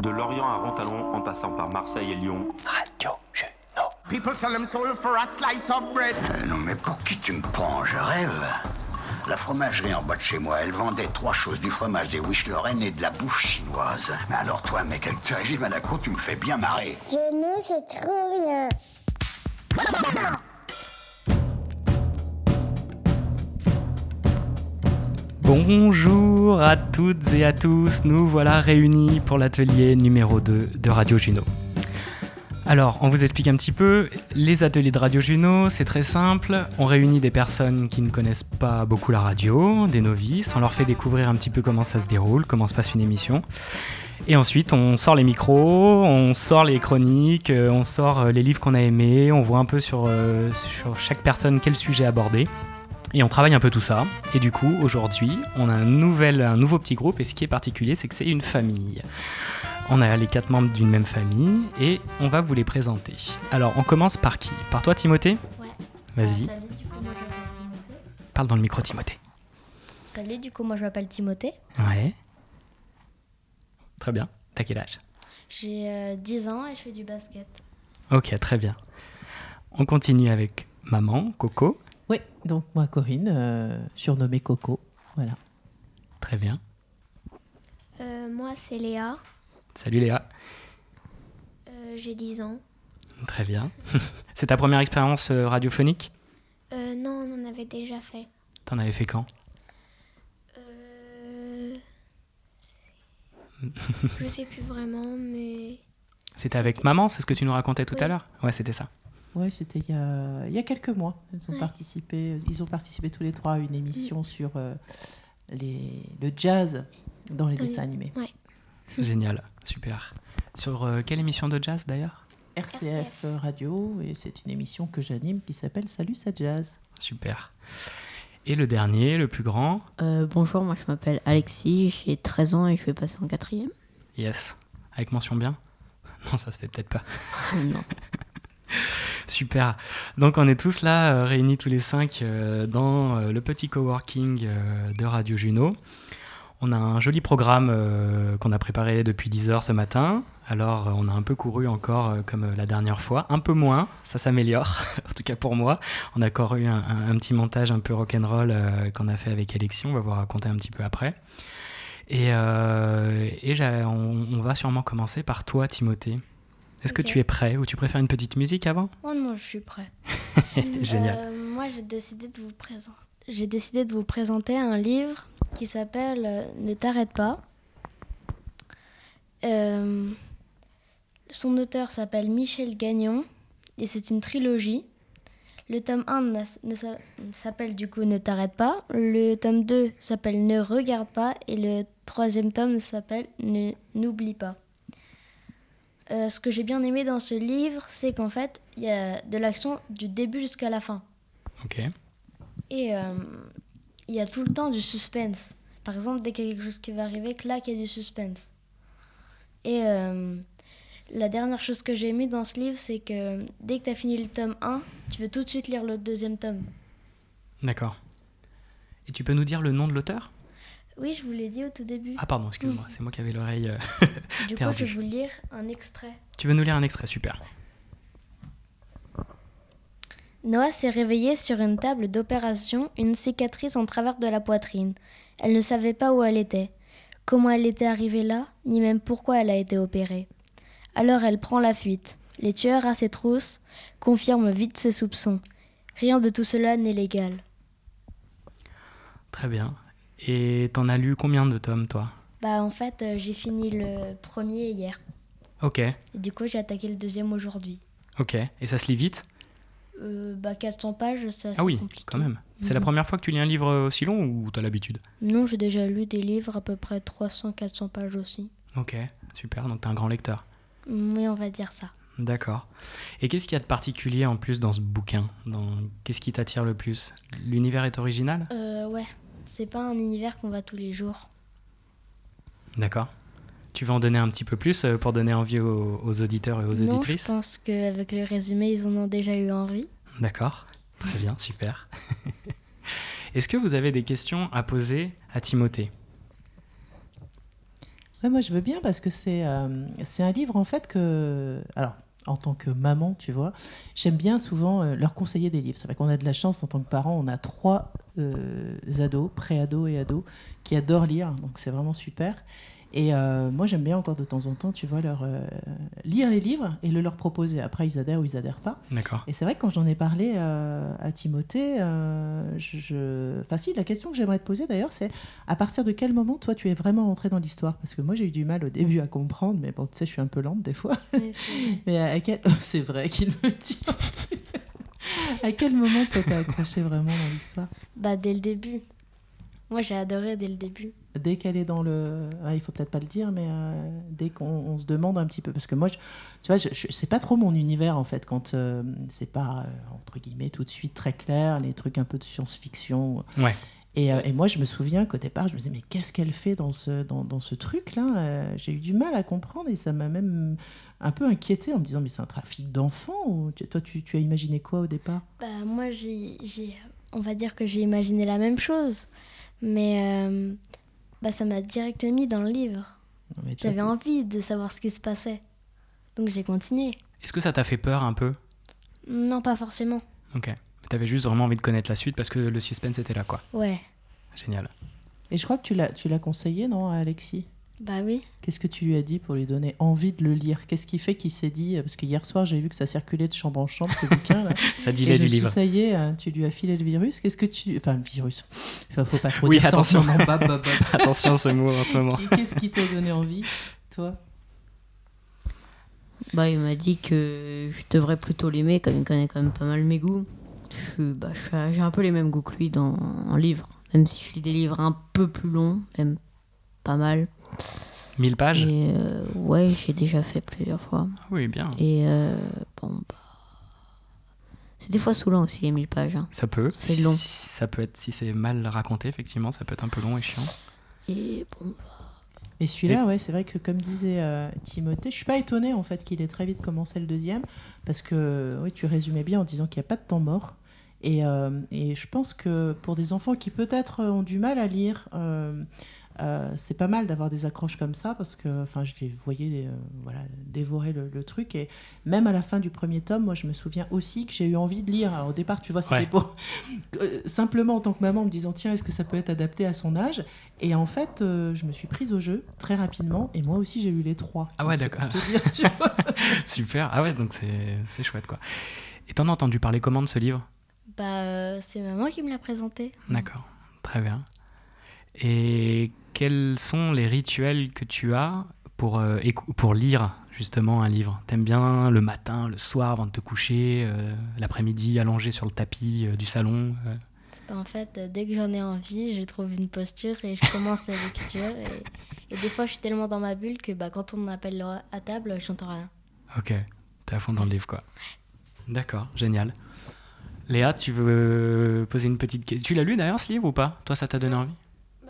De Lorient à Rontalon, en passant par Marseille et Lyon. Radio Juno. People sell them soul for a slice of bread. Euh, non mais pour qui tu me prends? Je rêve. La fromagerie en bas de chez moi, elle vendait trois choses, du fromage, des wish Lorraine et de la bouffe chinoise. Mais alors toi, mec, avec tes régimes à la con, tu me fais bien marrer. Genou, c'est trop rien. Bonjour à toutes et à tous, nous voilà réunis pour l'atelier numéro 2 de Radio Juno. Alors, on vous explique un petit peu, les ateliers de Radio Juno, c'est très simple, on réunit des personnes qui ne connaissent pas beaucoup la radio, des novices, on leur fait découvrir un petit peu comment ça se déroule, comment se passe une émission. Et ensuite, on sort les micros, on sort les chroniques, euh, on sort euh, les livres qu'on a aimés, on voit un peu sur, euh, sur chaque personne quel sujet aborder. Et on travaille un peu tout ça. Et du coup, aujourd'hui, on a un, nouvel, un nouveau petit groupe. Et ce qui est particulier, c'est que c'est une famille. On a les quatre membres d'une même famille et on va vous les présenter. Alors, on commence par qui? Par toi, Timothée? Ouais. Vas-y, Euh, salut, du coup, moi je m'appelle Timothée. parle dans le micro, Timothée. Salut, du coup, moi je m'appelle Timothée. Ouais. Très bien. T'as quel âge? J'ai euh, 10 ans et je fais du basket. Ok, très bien. On continue avec maman, Coco. Oui, donc moi Corinne, euh, surnommée Coco. Voilà. Très bien. Euh, moi, c'est Léa. Salut Léa. Euh, J'ai 10 ans. Très bien. c'est ta première expérience euh, radiophonique? Euh, non, on en avait déjà fait. T'en avais fait quand? Euh, Je sais plus vraiment, mais C'était avec maman, c'est ce que tu nous racontais tout à l'heure Ouais, c'était ça. Ouais, c'était il y a, il y a quelques mois. Ils ont, Ouais. participé, ils ont participé tous les trois à une émission sur euh, les, le jazz dans les Dans les- dessins animés. Génial, super. Sur euh, quelle émission de jazz d'ailleurs? RCF Radio, et c'est une émission que j'anime qui s'appelle Salut, ça jazz. Super. Et le dernier, le plus grand? Euh, bonjour, moi je m'appelle Alexis, j'ai 13 ans et je vais passer en quatrième. Yes. Avec mention bien? Non, ça se fait peut-être pas. non. Super. Donc on est tous là, euh, réunis tous les cinq euh, dans euh, le petit coworking de Radio Juno. On a un joli programme qu'on a préparé depuis 10 heures ce matin. Alors on a un peu couru encore comme la dernière fois, un peu moins, ça s'améliore, en tout cas pour moi. On a encore eu un, petit montage un peu rock'n'roll qu'on a fait avec Alexis, on va vous raconter un petit peu après. Et, on va sûrement commencer par toi Timothée. Est-ce que tu es prêt ou tu préfères une petite musique avant? Oh non, je suis prêt. Génial. Euh, moi, j'ai décidé de vous présenter. J'ai décidé de vous présenter un livre qui s'appelle euh, Ne t'arrête pas. Euh, son auteur s'appelle Michel Gagnon et c'est une trilogie. Le tome 1 n'a- ne s'a- s'appelle du coup Ne t'arrête pas. Le tome 2 s'appelle Ne regarde pas. Et le troisième tome s'appelle Ne n'oublie pas. Euh, ce que j'ai bien aimé dans ce livre, c'est qu'en fait, il y a de l'action du début jusqu'à la fin. Ok. Et euh, il y a tout le temps du suspense. Par exemple, dès qu'il y a quelque chose qui va arriver, clac, il y a du suspense. Et euh, la dernière chose que j'ai aimé dans ce livre, c'est que dès que tu as fini le tome 1, tu veux tout de suite lire le deuxième tome. D'accord. Et tu peux nous dire le nom de l'auteur? Oui, je vous l'ai dit au tout début. Ah pardon, excuse-moi, c'est moi qui avais l'oreille. euh, du coup, je vais vous lire un extrait. tu veux nous lire un extrait, super. Noah s'est réveillée sur une table d'opération, une cicatrice en travers de la poitrine. Elle ne savait pas où elle était, comment elle était arrivée là, ni même pourquoi elle a été opérée. Alors elle prend la fuite. Les tueurs à ses trousses confirment vite ses soupçons. Rien de tout cela n'est légal. Très bien. Et t'en as lu combien de tomes, toi? Bah en fait, euh, j'ai fini le premier hier. Ok, Et du coup, j'ai attaqué le deuxième aujourd'hui. ok. Et ça se lit vite? Euh, bah 400 pages, ça Ah oui, compliqué. quand même. C'est la Mhm. première fois que tu lis un livre aussi long ou t'as l'habitude? Non, j'ai déjà lu des livres à peu près 300-400 pages aussi. Ok, super, donc t'es un grand lecteur. Oui, on va dire ça. D'accord. Et qu'est-ce qu'il y a de particulier en plus dans ce bouquin? Dans... Qu'est-ce qui t'attire le plus? L'univers est original? Euh, ouais, c'est pas un univers qu'on va tous les jours. D'accord. Tu veux en donner un petit peu plus euh, pour donner envie aux, aux auditeurs et aux non, je auditrices pense qu'avec le résumé, ils en ont déjà eu envie. D'accord. Très bien, super. Est-ce que vous avez des questions à poser à Timothée? Ouais, moi, je veux bien parce que c'est euh, c'est un livre, en fait, que. Alors, en tant que maman, tu vois, j'aime bien souvent euh, leur conseiller des livres. C'est vrai qu'on a de la chance en tant que parents, on a trois euh, ados, pré-ados et ados, qui adorent lire, donc c'est vraiment super. Et euh, moi, j'aime bien encore de temps en temps, tu vois, leur euh, lire les livres et le leur proposer. Après, ils adhèrent ou ils adhèrent pas. D'accord. Et c'est vrai que quand j'en ai parlé euh, à Timothée, euh, je, je- Enfin, si, la question que j'aimerais te poser d'ailleurs, c'est à partir de quel moment, toi, tu es vraiment entré dans l'histoire? Parce que moi, j'ai eu du mal au début à comprendre, mais bon, tu sais, je suis un peu lente des fois. Mais à quel... C'est vrai qu'il me dit. à quel moment, toi, t'as accroché vraiment dans l'histoire? Bah, dès le début. Moi, j'ai adoré dès le début. Dès qu'elle est dans le. Ah, il faut peut-être pas le dire, mais euh, dès qu'on on se demande un petit peu. Parce que moi, je- tu vois, je, je- c'est pas trop mon univers, en fait, quand euh, c'est pas, euh, entre guillemets, tout de suite très clair, les trucs un peu de science-fiction. Ouais. Et, euh, et moi, je me souviens qu'au départ, je me disais, mais qu'est-ce qu'elle fait dans ce, dans, dans ce truc-là Euh, J'ai eu du mal à comprendre et ça m'a même un peu inquiété en me disant, mais c'est un trafic d'enfants ou Toi, tu, tu as imaginé quoi au départ? Bah, moi, j'ai, j'ai- on va dire que j'ai imaginé la même chose. Mais euh, bah, ça m'a direct mis dans le livre. J'avais envie de savoir ce qui se passait. Donc j'ai continué. Est-ce que ça t'a fait peur un peu? Non, pas forcément. Ok. T'avais juste vraiment envie de connaître la suite parce que le suspense était là, quoi. Ouais. Génial. Et je crois que tu l'as, tu l'as conseillé, non, à Alexis? Bah oui. Qu'est-ce que tu lui as dit pour lui donner envie de le lire? Qu'est-ce qui fait qu'il s'est dit Parce que hier soir, j'ai vu que ça circulait de chambre en chambre, ce bouquin. Là. Ça Et je du me suis dit, livre. ça y est, hein, tu lui as filé le virus. Qu'est-ce que tu. Enfin, le virus. Enfin, faut pas trop Oui, dire ça en ce attention. moment. Bab, bab, bab. Attention ce mot en ce moment. Qu'est-ce qui t'a donné envie, toi? Bah, il m'a dit que je devrais plutôt l'aimer, comme il connaît quand même pas mal mes goûts. Je suis- bah, j'ai un peu les mêmes goûts que lui dans, en livre. Même si je lis des livres un peu plus longs, même pas mal. 1000 pages Et euh, ouais, j'ai déjà fait plusieurs fois. Ah Oui, bien. Et euh, bon, bah. C'est des fois saoulant aussi, les 1000 pages. hein. Ça peut. C'est Si- long. si- Ça peut être, si c'est mal raconté, effectivement, ça peut être un peu long et chiant. Et bon, Et celui-là, ouais, c'est vrai que comme disait euh, Timothée, je suis pas étonnée en fait qu'il ait très vite commencé le deuxième, parce que oui, tu résumais bien en disant qu'il n'y a pas de temps mort. Et, euh, et je pense que pour des enfants qui peut-être ont du mal à lire, euh, euh, c'est pas mal d'avoir des accroches comme ça, parce que enfin, je les voyais euh, voilà, dévorer le, le truc. Et même à la fin du premier tome, moi je me souviens aussi que j'ai eu envie de lire. Alors au départ, tu vois, c'était Ouais. pour euh, simplement en tant que maman en me disant tiens, est-ce que ça peut être adapté à son âge? Et en fait, euh, je me suis prise au jeu très rapidement, et moi aussi j'ai eu les trois. Ah ouais, d'accord. Super. Ah ouais, donc c'est c'est chouette, quoi. Et t'en as entendu parler comment de ce livre? Bah, euh, c'est maman qui me l'a présenté. D'accord. Très bien. Et quels sont les rituels que tu as pour, euh, pour lire justement un livre? T'aimes bien le matin, le soir avant de te coucher, euh, l'après-midi allongé sur le tapis euh, du salon en fait, dès que j'en ai envie, je trouve une posture et je commence la lecture. Et, et des fois, je suis tellement dans ma bulle que bah, quand on m'appelle à table, je n'entends rien. Ok, t'es à fond dans le livre, quoi. D'accord, génial. Léa, tu veux poser une petite question Tu l'as lu d'ailleurs ce livre ou pas? Toi, ça t'a donné envie?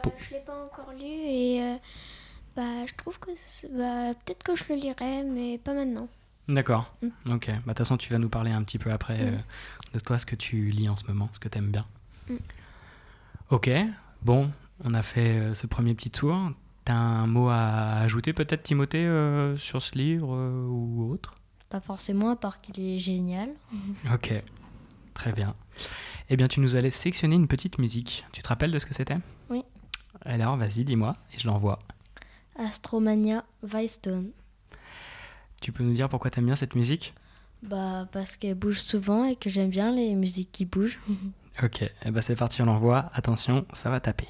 Bah, je l'ai pas encore lu et euh, bah, je trouve que bah, peut-être que je le lirai, mais pas maintenant. D'accord. Mm. Ok. Bah, De toute façon, tu vas nous parler un petit peu après Mm. euh, de toi, ce que tu lis en ce moment, ce que t'aimes bien. Mm. Ok. Bon, on a fait euh, ce premier petit tour. T'as un mot à ajouter peut-être, Timothée, euh, sur ce livre euh, ou autre? Pas forcément, à part qu'il est génial. Ok. Très bien. Eh bien, tu nous allais sélectionner une petite musique. Tu te rappelles de ce que c'était? Alors, vas-y, dis-moi, et je l'envoie. Astromania Weistone. Tu peux nous dire pourquoi t'aimes bien cette musique? Bah, parce qu'elle bouge souvent et que j'aime bien les musiques qui bougent. Ok, eh ben c'est parti, on l'envoie. Attention, ça va taper.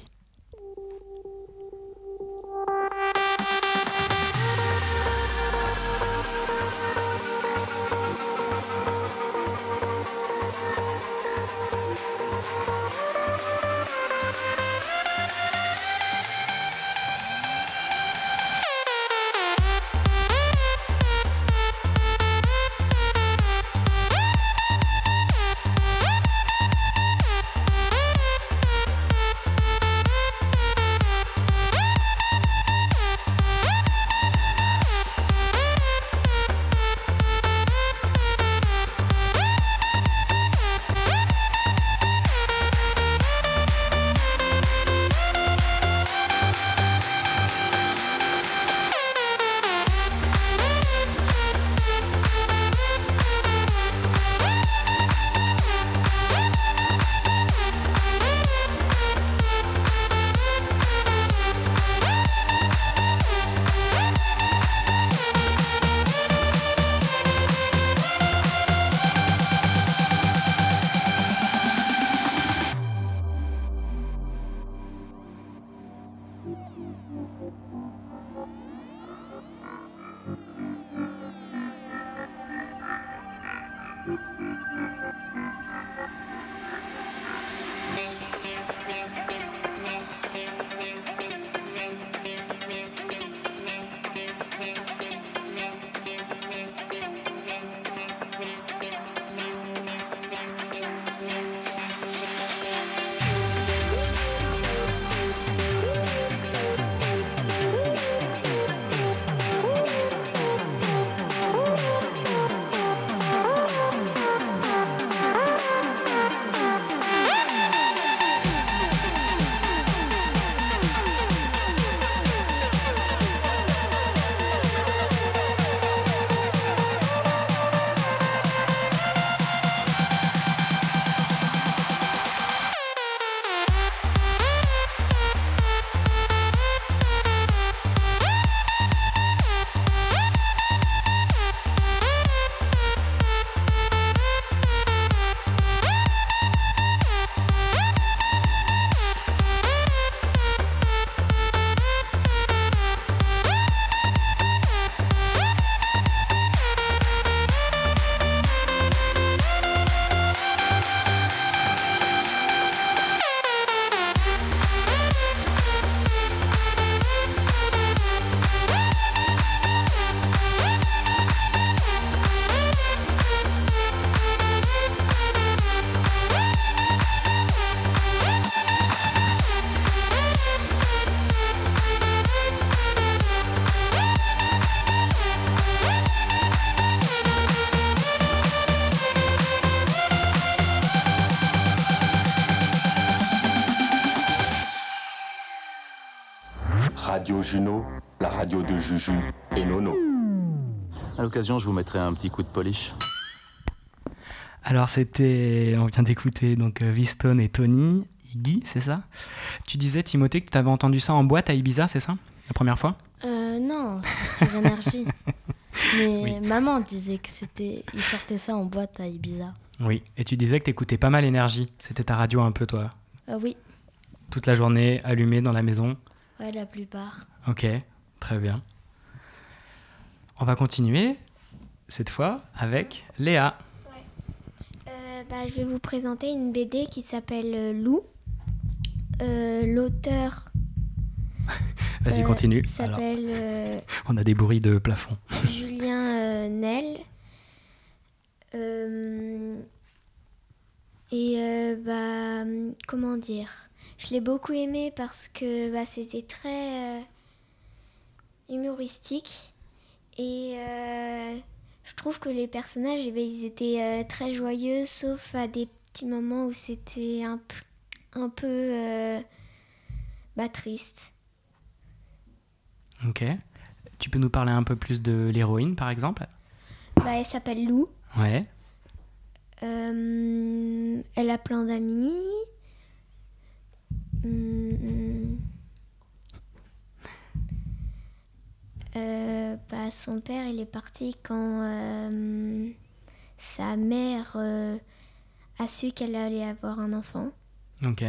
Radio de Juju et Nono. À l'occasion, je vous mettrai un petit coup de polish. Alors c'était, on vient d'écouter donc euh, V-Stone et Tony, Iggy, c'est ça? Tu disais Timothée que tu avais entendu ça en boîte à Ibiza, c'est ça? La première fois? Euh, non, c'est sur énergie. Mais maman disait que c'était, il sortait ça en boîte à Ibiza. Oui. Et tu disais que t'écoutais pas mal énergie. C'était ta radio un peu toi. Euh, oui, Toute la journée allumée dans la maison. ouais, la plupart. Ok, très bien. On va continuer cette fois avec Léa. Euh, bah, je vais vous présenter une BD qui s'appelle euh, Lou. Euh, L'auteur Vas-y, euh, continue. S'appelle euh, on a des bruits de plafond. Julien euh, Nel. Euh, et euh, bah, comment dire? Je l'ai beaucoup aimé parce que bah, c'était très euh, humoristique. Et euh, je trouve que les personnages, eh ben, ils étaient euh, très joyeux, sauf à des petits moments où c'était un, un peu euh, bah, triste. Ok. Tu peux nous parler un peu plus de l'héroïne, par exemple? Bah, elle s'appelle Lou. Ouais. Elle a plein d'amis. Hum, euh, bah, son père, il est parti quand euh, sa mère euh, a su qu'elle allait avoir un enfant. Ok.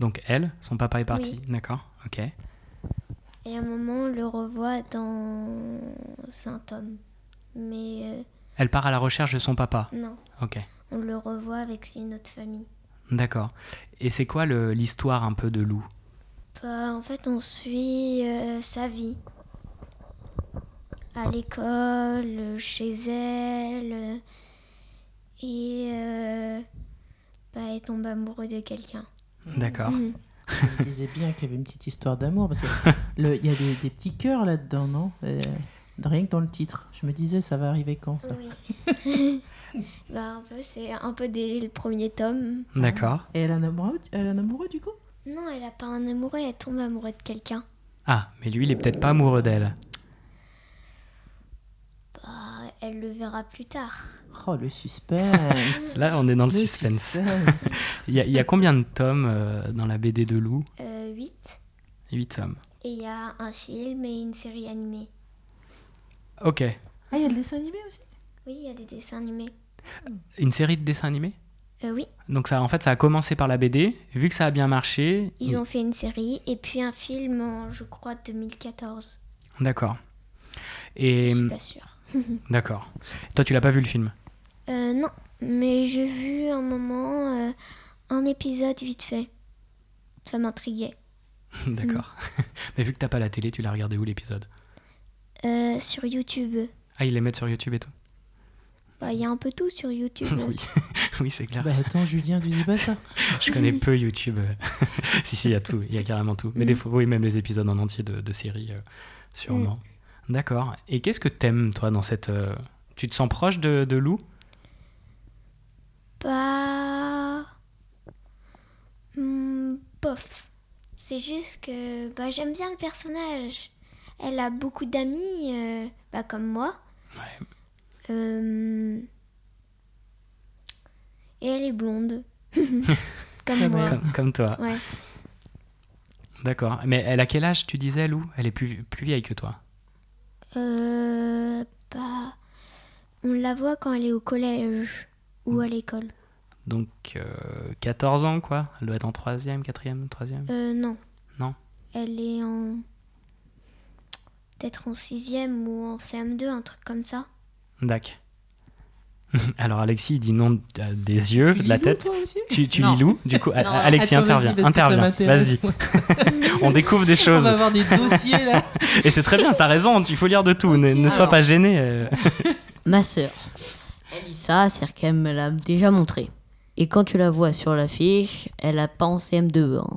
Donc elle, son papa est parti. Oui. D'accord. Ok. Et à un moment, on le revoit dans un tome. Mais Elle part à la recherche de son papa. non, Ok. on le revoit avec une autre famille. D'accord. Et c'est quoi l'histoire un peu de Lou? Bah, en fait, on suit euh, sa vie. À l'école, euh, chez elle. et euh, bah, elle tombe amoureuse de quelqu'un. D'accord. Mhm. Je disais bien qu'il y avait une petite histoire d'amour parce que le- il y a des, des petits cœurs là-dedans, non? Euh, Rien que dans le titre. Je me disais, ça va arriver quand ça? Oui. bah, un peu, c'est un peu dès le premier tome. D'accord. Et elle a un amoureux, elle a un amoureux du coup? Non, elle a pas un amoureux, elle tombe amoureuse de quelqu'un. Ah, mais lui, il est peut-être pas amoureux d'elle. Elle le verra plus tard. Oh, le suspense Là, on est dans le, Le suspense. suspense. Il y, a- il y a combien de tomes euh, dans la BD de Lou Euh, 8. 8 tomes. Et il y a un film et une série animée. Ok. Ah, il y a le dessin animé aussi? Oui, il y a des dessins animés. Une série de dessins animés? Euh, oui, Donc ça, en fait, ça a commencé par la BD. Vu que ça a bien marché, ils ont fait une série et puis un film en, je crois, 2014. D'accord. Et Je suis pas sûre. d'accord. Toi, tu l'as pas vu le film Euh, non, mais j'ai vu un moment euh, un épisode vite fait. Ça m'intriguait. D'accord. Mais vu que t'as pas la télé, tu l'as regardé où l'épisode Euh, sur YouTube. Ah, ils les mettent sur YouTube et tout. Bah, Il y a un peu tout sur YouTube. oui, oui, c'est clair. Bah attends, Julien, tu dis pas ça Je connais peu YouTube. si, si, il y a tout, il y a carrément tout. Mais des fois, oui, même les épisodes en entier de, de séries, euh, sûrement. D'accord. Et qu'est-ce que t'aimes, toi, dans cette. euh, Tu te sens proche de, de Lou? Bah. bof. C'est juste que bah, j'aime bien le personnage. Elle a beaucoup d'amis, euh, bah, comme moi. Ouais. Euh, Et elle est blonde. comme Comme moi. Comme, comme toi. Ouais. D'accord. Mais elle a quel âge, tu disais, Lou? Elle est plus, plus vieille que toi. Euh, bah, on la voit quand elle est au collège ou à l'école. Donc, euh, 14 ans, quoi Elle doit être en 3ème, 4ème, 3ème Euh, non. Non. Elle est en. Peut-être en sixième ou en CM2, un truc comme ça. Dac. Alors, Alexis, il dit non euh, des yeux, Tu de la tête. toi aussi Tu, tu lis Lou Du coup, Non. Alexis, Attends, intervient. Intervient. Vas-y. On découvre des On choses. va avoir des dossiers là. Et c'est très bien, t'as raison, il faut lire de tout. Ne, ne sois pas gêné. euh. Ma sœur, elle lit ça, c'est qu'elle me l'a déjà montré. Et quand tu la vois sur l'affiche, elle a pas en CM2. hein.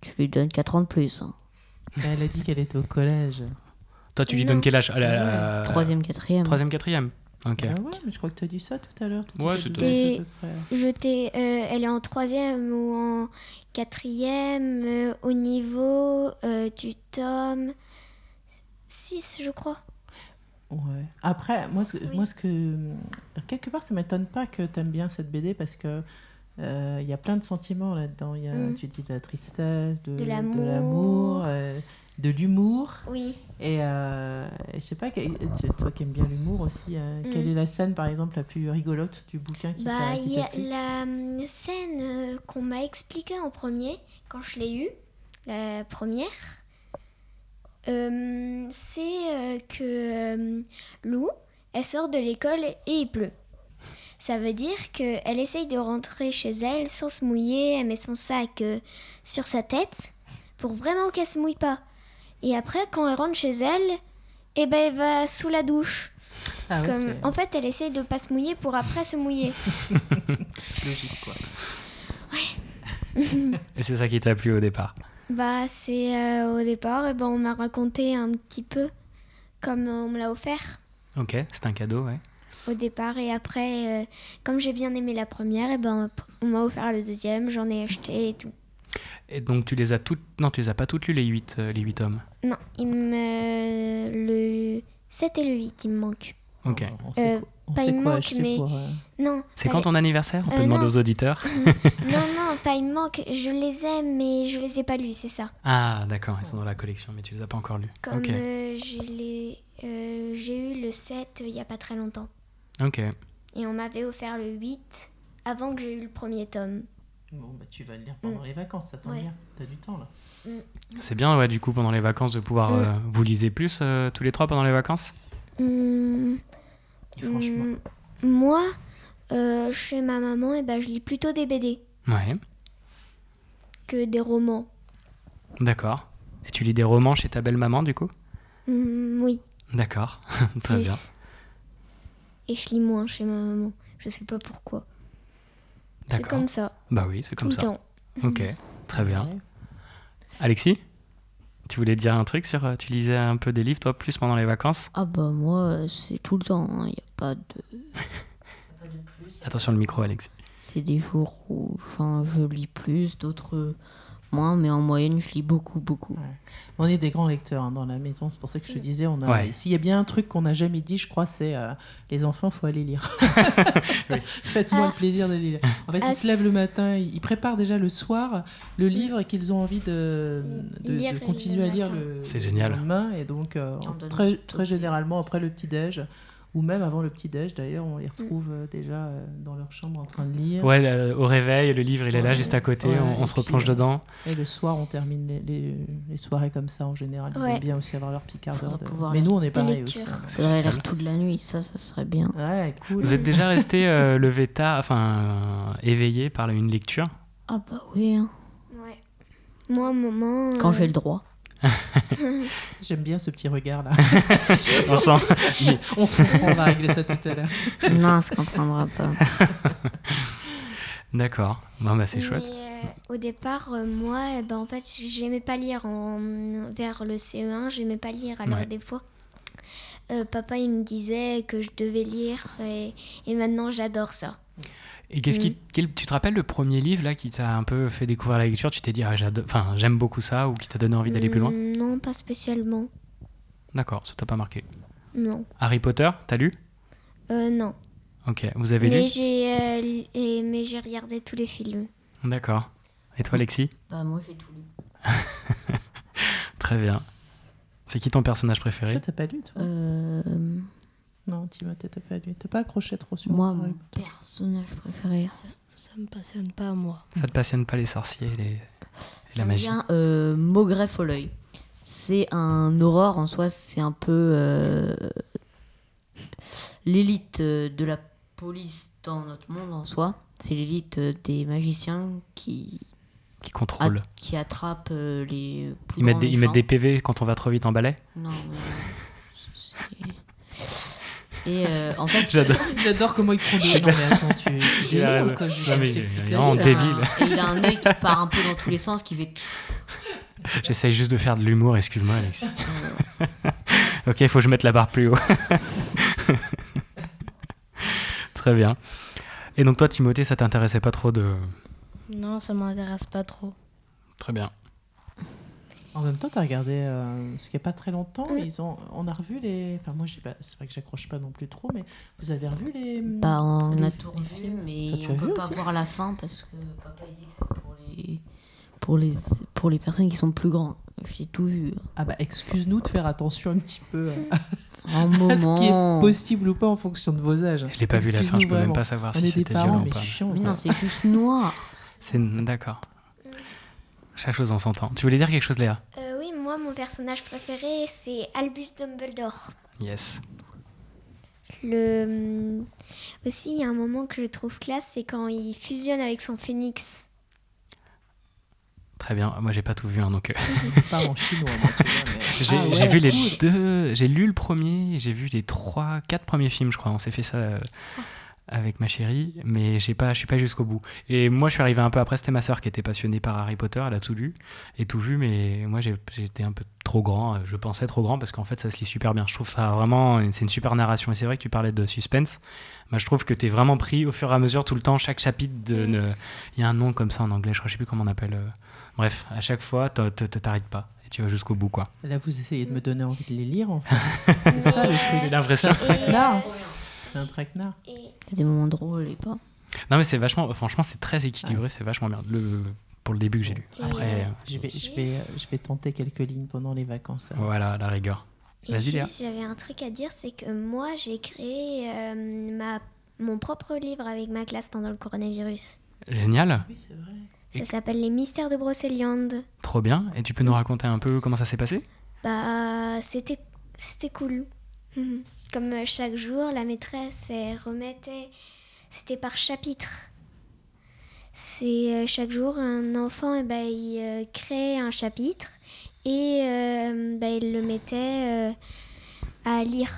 Tu lui donnes 4 ans de plus. hein. Bah, Elle a dit qu'elle était au collège. Toi, tu lui Non. donnes quel âge? Troisième, quatrième. Troisième, quatrième Ok. Ah ouais, mais je crois que tu as dit ça tout à l'heure. Ouais, c'était- t'ai, euh, elle est en troisième ou en quatrième euh, au niveau euh, du tome 6, je crois. Ouais. Après, moi, ce, Oui. moi, ce que. Quelque part, ça m'étonne pas que tu aimes bien cette BD parce que. euh, Il y a plein de sentiments là-dedans. Il y a, Mm. Tu dis de la tristesse, de, De de l'amour. De l'humour. Oui. Et euh, je sais pas, toi qui aimes bien l'humour aussi, euh, Mm. quelle est la scène par exemple la plus rigolote du bouquin qui Bah, il y a la hum, scène euh, qu'on m'a expliquée en premier, quand je l'ai eue, la première. euh, c'est que euh, Lou, elle sort de l'école et il pleut. Ça veut dire qu'elle essaye de rentrer chez elle sans se mouiller, elle met son sac sur sa tête pour vraiment qu'elle se mouille pas. Et après, quand elle rentre chez elle, eh ben, elle va sous la douche. Ah ouais, Comme, en fait, elle essaye de pas se mouiller pour après se mouiller. logique quoi. Et c'est ça qui t'a plu au départ. Bah, c'est euh, au départ, eh ben, on m'a raconté un petit peu comme on me l'a offert Ok, c'est un cadeau, ouais. au départ. Et après, euh, comme j'ai bien aimé la première, eh ben, on m'a offert le deuxième, j'en ai acheté et tout. Et donc tu les as toutes. Non, tu les as pas toutes lues, les 8, les huit tomes. Non, il me... le 7 et le 8, il me manque. Ok. On sait, Euh, quoi- on pas sait il quoi manque, mais- pour. euh, Non. C'est quand les- ton anniversaire On peut Euh, demander non. aux auditeurs. Non, non, pas il me manque. Je les aime, mais je les ai pas lus, c'est ça. ah, d'accord, ils sont dans la collection, mais tu les as pas encore lus. Comme Ok. euh, j'ai les- euh, j'ai eu le 7 il y a pas très longtemps. Ok. Et on m'avait offert le 8 avant que j'ai eu le premier tome. Bon, bah tu vas le lire pendant les vacances, ça tombe Ouais. bien. T'as du temps là. C'est bien, ouais, du coup, pendant les vacances, de pouvoir. Mm. euh, vous lisez plus euh, tous les trois pendant les vacances? Hum, Et franchement. moi, euh, chez ma maman, eh ben, je lis plutôt des BD Ouais, que des romans. d'accord. Et tu lis des romans chez ta belle-maman, du coup? Hum, oui, D'accord, très plus. bien. Et je lis moins chez ma maman. Je sais pas pourquoi. C'est comme ça, Bah oui, c'est tout comme le ça. temps. Ok, très bien. Alexis Tu voulais dire un truc sur. euh, Tu lisais un peu des livres, toi, plus pendant les vacances? Ah bah moi, c'est tout le temps. Il n'y a pas de... Attention le micro, Alexis. C'est des jours où enfin, je lis plus, d'autres euh, moins, mais en moyenne, je lis beaucoup, beaucoup. On est des grands lecteurs hein, dans la maison, c'est pour ça que je te disais, on a. Ouais. S'il y a bien un truc qu'on n'a jamais dit, je crois, c'est euh, les enfants, faut aller lire. Faites-moi Ah. le plaisir d'aller lire. En fait, Ah, ils se lèvent le matin, ils préparent déjà le soir le livre qu'ils ont envie de, de- Lire de le continuer à lire le, C'est le génial. lendemain. Et donc, euh, Et très, très généralement, après le petit-déj, ou même avant le petit-déj d'ailleurs, on les retrouve euh, déjà euh, dans leur chambre en train de lire. Ouais, euh, au réveil, le livre, il est là, juste à côté, Ouais, on, se replonge dedans. Et le soir, on termine les, les- les soirées comme ça en général. Ils Ouais. aiment bien aussi avoir leur petit quart d'heure. De- pouvoir Mais lire. nous, on est pareil aussi. hein. Faudrait génial. lire toute la nuit, ça, ça serait bien. Ouais, cool. Vous êtes déjà resté euh, levé tard, enfin euh, éveillé par une lecture? Ah bah oui, hein. Ouais. Moi, maman. quand euh, j'ai le droit. J'aime bien ce petit regard là. On sent- on se comprend, on va régler ça tout à l'heure. non, ça comprendra pas. D'accord, bon, bah, c'est chouette. euh, au départ, euh, moi, eh ben, en fait, j'aimais pas lire en, vers le CE1, j'aimais pas lire. Alors, Ouais. des fois, euh, papa, il me disait que je devais lire et, et maintenant, j'adore ça. Et qu'est-ce qui, quel- tu te rappelles le premier livre là qui t'a un peu fait découvrir la lecture? Tu t'es dit, ah, enfin, j'aime beaucoup ça, ou qui t'a donné envie d'aller plus loin? Hmm, Non, pas spécialement. D'accord, ça t'a pas marqué? Non. Harry Potter, t'as lu? Euh, non. Ok, vous avez Mais lu? j'ai euh, mais j'ai regardé tous les films. D'accord. Et toi, Alexis? Bah moi, j'ai tout lu. Très bien. C'est qui ton personnage préféré? Toi, t'as pas lu, toi? Euh, Non, Timothée, t'as pas lu. T'as pas accroché trop sur moi, mon personnage préféré, Ça me passionne pas, moi. Ça te passionne pas les sorciers et, les- et la J'aime magie bien euh, Maugret Folleuil. C'est un aurore en soi, c'est un peu euh, l'élite euh, de la police dans notre monde en soi. C'est l'élite euh, des magiciens qui, qui contrôle. a- qui attrapent euh, les plus Ils mettent, des, ils mettent des méchants. PV quand on va trop vite en balai? Non, mais c'est- Et euh, en fait, J'adore. J'adore comment il prend des. Non, mais attends, tu, ou quoi Je, non, mais je t'explique là. débile. il a un- et il a un œil qui part un peu dans tous les sens, qui fait J'essaye juste de faire de l'humour, excuse-moi, Alexis. ok, il faut que je mette la barre plus haut. Très bien. Et donc toi, Timothée, ça t'intéressait pas trop de... Non, ça m'intéresse pas trop. Très bien. En même temps, tu as regardé, euh, ce qui n'est pas très longtemps, Oui. ils ont, on a revu les. Enfin, moi, j'ai pas- c'est vrai que j'accroche pas non plus trop, mais vous avez revu les. Bah, on les- a tout revu, films mais Toi, tu on as peut pas voir la fin parce que papa il dit que c'est pour les, pour les, pour les personnes qui sont plus grands. J'ai tout vu. Ah bah, excuse-nous de faire attention un petit peu euh, Un à ce qui est moment. possible ou pas en fonction de vos âges. Je l'ai pas vu la fin, je peux même vraiment. pas savoir On si c'était violent ou pas. Mais non, c'est juste noir. C'est d'accord. Chaque chose en son temps. Tu voulais dire quelque chose, Léa? Euh, oui, moi, mon personnage préféré, c'est Albus Dumbledore. Yes. Le... hum, Aussi, il y a un moment que je trouve classe, c'est quand il fusionne avec son phénix. Très bien. Moi, j'ai pas tout vu, hein, donc. euh, Pas en chinois, moi, tu vois, mais- J'ai Ah ouais, j'ai vu les deux, j'ai lu le premier, j'ai vu les trois, quatre premiers films, je crois. On s'est fait ça euh, avec ma chérie, mais j'ai pas, je suis pas jusqu'au bout. Et moi, je suis arrivé un peu après. C'était ma sœur qui était passionnée par Harry Potter. Elle a tout lu et tout vu, mais moi, j'étais un peu trop grand. euh, Je pensais trop grand parce qu'en fait, ça se lit super bien. Je trouve ça vraiment, c'est une super narration. Et c'est vrai que tu parlais de suspense. Moi, je trouve que tu es vraiment pris au fur et à mesure tout le temps. Chaque chapitre, de, ne- il y a un nom comme ça en anglais. Je crois, je sais plus comment on appelle. euh. Bref, à chaque fois, t'as- t'arrêtes pas et tu vas jusqu'au bout, quoi. Là, vous essayez de me donner envie de les lire, en fait. c'est ça le truc. J'ai l'impression. C'est un traquenard. Il y a des moments drôles et pas. Non mais c'est vachement, franchement c'est très équilibré, c'est vachement bien. Le, pour le début que j'ai lu. Après, euh, euh, Je vais, je, vais, je vais tenter quelques lignes pendant les vacances. alors. voilà la rigueur. Vas-y Léa. j'avais un truc à dire, c'est que moi, j'ai créé euh, ma, mon propre livre avec ma classe pendant le coronavirus. Génial, Oui, c'est vrai. Ça Et- s'appelle Les Mystères de Brocéliande. trop bien. Et tu peux nous raconter un peu comment ça s'est passé? Bah, c'était, c'était cool. Comme euh, chaque jour, la maîtresse elle remettait. C'était par chapitre. C'est euh, chaque jour, un enfant, eh ben, il euh, créait un chapitre et euh, ben, il le mettait euh, à lire.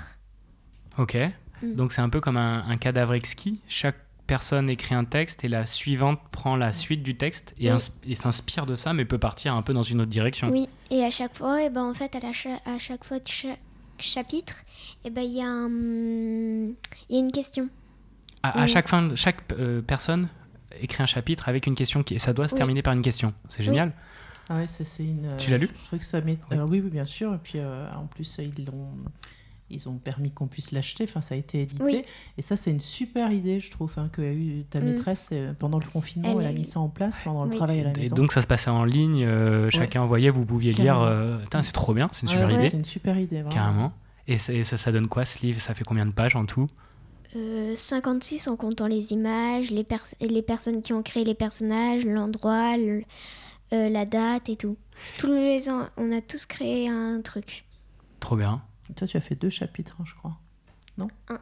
Ok. Mm. Donc c'est un peu comme un, un cadavre exquis. Chaque personne écrit un texte et la suivante prend la suite du texte et, Oui. s'inspire de ça, mais peut partir un peu dans une autre direction. Oui, et à chaque fois, eh ben, en fait, à, la cha- à chaque fois chaque chapitre, eh ben, il y, a un- il y a une question. À, à Oui. chaque fin, chaque euh, personne écrit un chapitre avec une question qui, et ça doit se Oui. terminer par une question. C'est génial. Ah ouais, ça c'est une. Tu l'as lu Je trouve que ça met. Ouais. Alors oui, oui, bien sûr. Et puis euh, en plus, ils l'ont. Ils ont permis qu'on puisse l'acheter, enfin ça a été édité. Oui. Et ça c'est une super idée, je trouve, hein, que a eu ta Mm. maîtresse euh, pendant le confinement, elle, Elle a mis ça en place pendant le travail à la Et maison. donc ça se passait en ligne, euh, chacun envoyait, vous pouviez lire. Euh, c'est trop bien, c'est une Ouais, super ouais, idée. C'est une super idée, vraiment. Carrément. Et, ça, et ça, ça donne quoi ce livre? Ça fait combien de pages en tout? Euh, 56 en comptant les images, les, pers- et les personnes qui ont créé les personnages, l'endroit, le- euh, la date et tout. Tous les ans, on a tous créé un truc. Trop bien. Et Toi, tu as fait deux chapitres, hein, je crois. Non Un.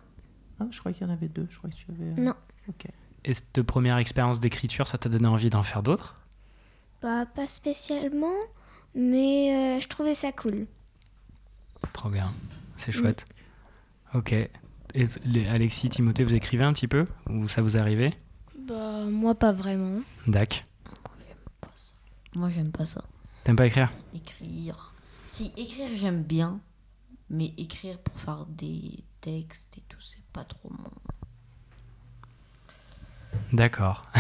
Ah, je crois qu'il y en avait deux. Je crois que tu avais. euh, Non. Ok. Et cette première expérience d'écriture, ça t'a donné envie d'en faire d'autres? Bah, pas spécialement, mais euh, je trouvais ça cool. Trop bien. C'est Mm. chouette. Ok. Et les- Alexis, Timothée, vous écrivez un petit peu? Ou ça vous est arrivé? Bah, moi, pas vraiment. Dac. Moi, j'aime pas ça. T'aimes pas écrire? Écrire. Si, écrire, j'aime bien. Mais écrire pour faire des textes et tout, c'est pas trop mon. D'accord.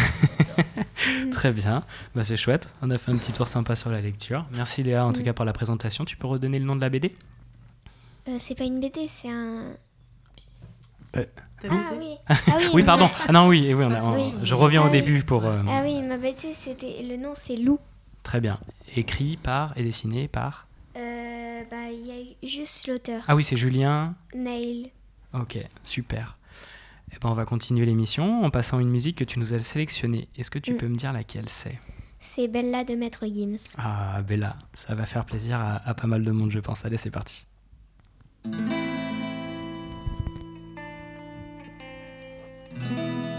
Très bien. Bah, c'est chouette. On a fait un petit tour sympa sur la lecture. Merci Léa, en tout Mm. cas, pour la présentation. Tu peux redonner le nom de la BD Euh, c'est pas une BD, c'est un. Euh, Ah oui. Ah oui, Oui, ma- pardon. Ah non, oui, et oui, on a- Oui. je reviens Ah au début pour... euh, Ah oui, ma BD, c'était. Le nom, c'est Lou. Très bien. Écrit par et dessiné par... Euh, bah, il y a eu juste l'auteur, Ah oui, c'est Julien. Nail. Ok, super. Eh ben, on va continuer l'émission en passant une musique que tu nous as sélectionnée. Est-ce que tu Mm. peux me dire laquelle c'est? C'est Bella de Maître Gims. Ah, Bella, ça va faire plaisir à, à pas mal de monde, je pense. Allez, c'est parti. Bella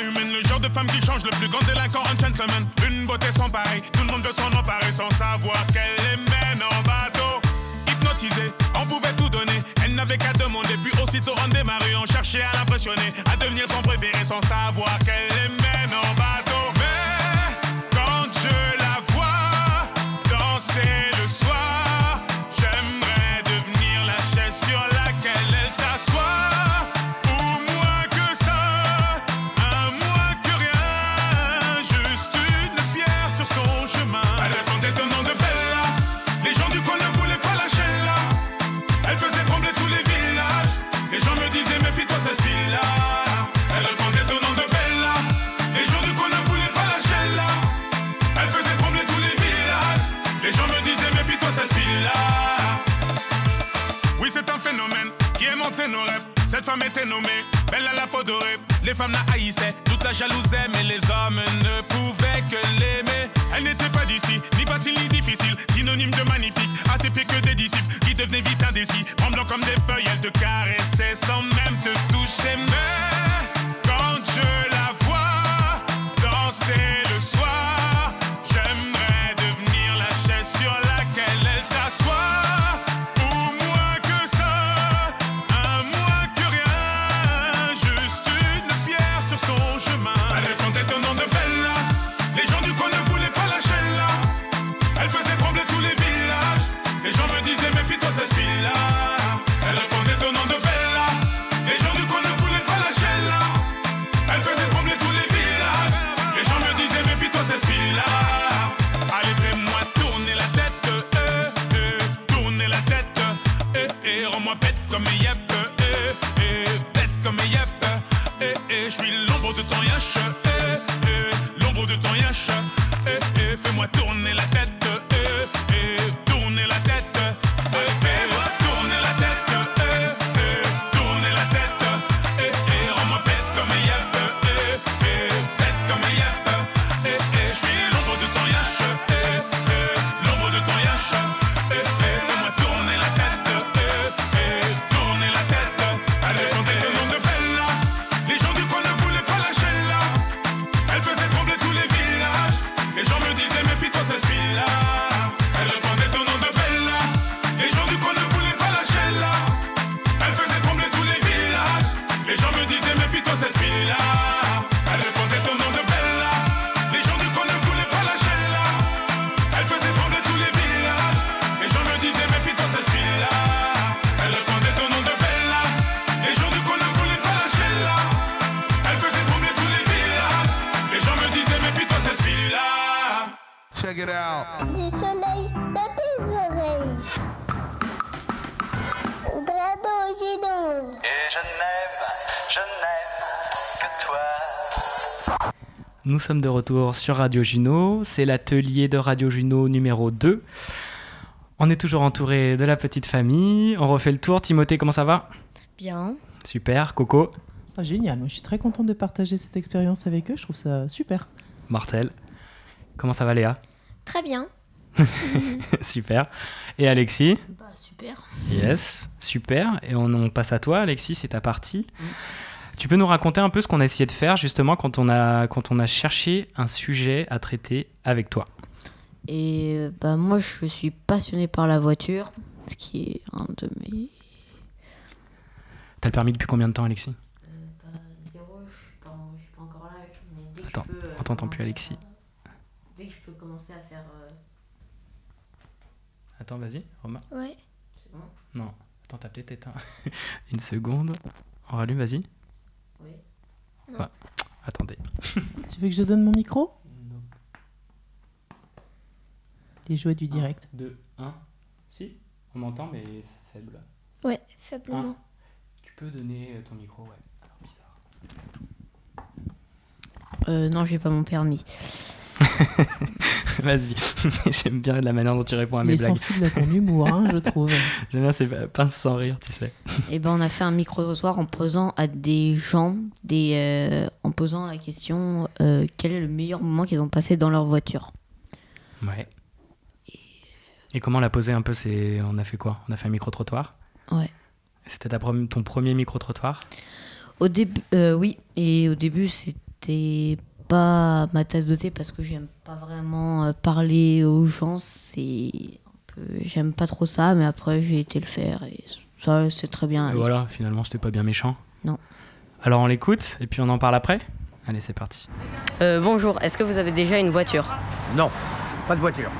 humaine, le genre de femme qui change le plus grand délinquant en gentleman. Une beauté sans pareil, tout le monde veut s'en emparer sans savoir qu'elle les mène en bateau. Hypnotisée, on pouvait tout donner, elle n'avait qu'à demander, puis aussitôt on démarrait, on cherchait à l'impressionner, à devenir son préféré sans savoir qu'elle les mène en bateau. Nos rêves. Cette femme était nommée Belle à la peau dorée. Les femmes la haïssaient, toute la jalousaient, mais les hommes ne pouvaient que l'aimer. Elle n'était pas d'ici, ni facile ni difficile, synonyme de magnifique, à ses pieds que des disciples qui devenaient vite indécis. Tremblant comme des feuilles, elle te caressait sans même te toucher. Mais quand je la vois danser le soir, sommes de retour sur Radio Juno, c'est l'atelier de Radio Juno numéro 2. On est toujours entouré de la petite famille, on refait le tour. Timothée, comment ça va? Bien. Super, Coco, Ah, génial, moi je suis très contente de partager cette expérience avec eux, je trouve ça super. Martel, comment ça va Léa? Très bien. Super. Et Alexis? Bah, super. Yes, super. Et on, on passe à toi, Alexis, c'est ta partie. Tu peux nous raconter un peu ce qu'on a essayé de faire justement quand on a, quand on a cherché un sujet à traiter avec toi? Et euh, bah, moi, je suis passionné par la voiture, ce qui est un de mes. T'as le permis depuis combien de temps, Alexis? Zéro, je suis pas, je suis pas encore là. Mais dès que Attends, je peux, euh, on t'entend plus, commencer Alexis. à- Dès que je peux commencer à faire. euh, Attends, vas-y, Romain. Ouais. c'est bon? Non, attends, t'as peut-être éteint. Une seconde. On rallume, vas-y. Non. Ouais. Attendez. Tu veux que je donne mon micro Les joies du direct. 2, 1. Si, on m'entend, mais faible. Ouais, faiblement. Tu peux donner euh, ton micro, ouais. Alors, bizarre. Euh, non, j'ai pas mon permis. Vas-y. J'aime bien la manière dont tu réponds à Il mes est blagues. sensible à ton humour, hein, je trouve. J'aime bien ces pinces sans rire, tu sais. Et ben, on a fait un micro-trottoir en posant à des gens, des, euh, en posant la question euh, quel est le meilleur moment qu'ils ont passé dans leur voiture? Ouais. Et comment la poser un peu c'est On a fait quoi? On a fait un micro-trottoir? Ouais. C'était ton premier micro-trottoir? Au début, euh, oui. Et au début, c'était pas ma tasse de thé parce que j'aime pas vraiment euh, parler aux gens. C'est j'aime pas trop ça. Mais après, j'ai été le faire et ça, c'est très bien. Et voilà, finalement, c'était pas bien méchant. Non. Alors on l'écoute et puis on en parle après? Allez, c'est parti. Euh, bonjour, est-ce que vous avez déjà une voiture? Non, pas de voiture.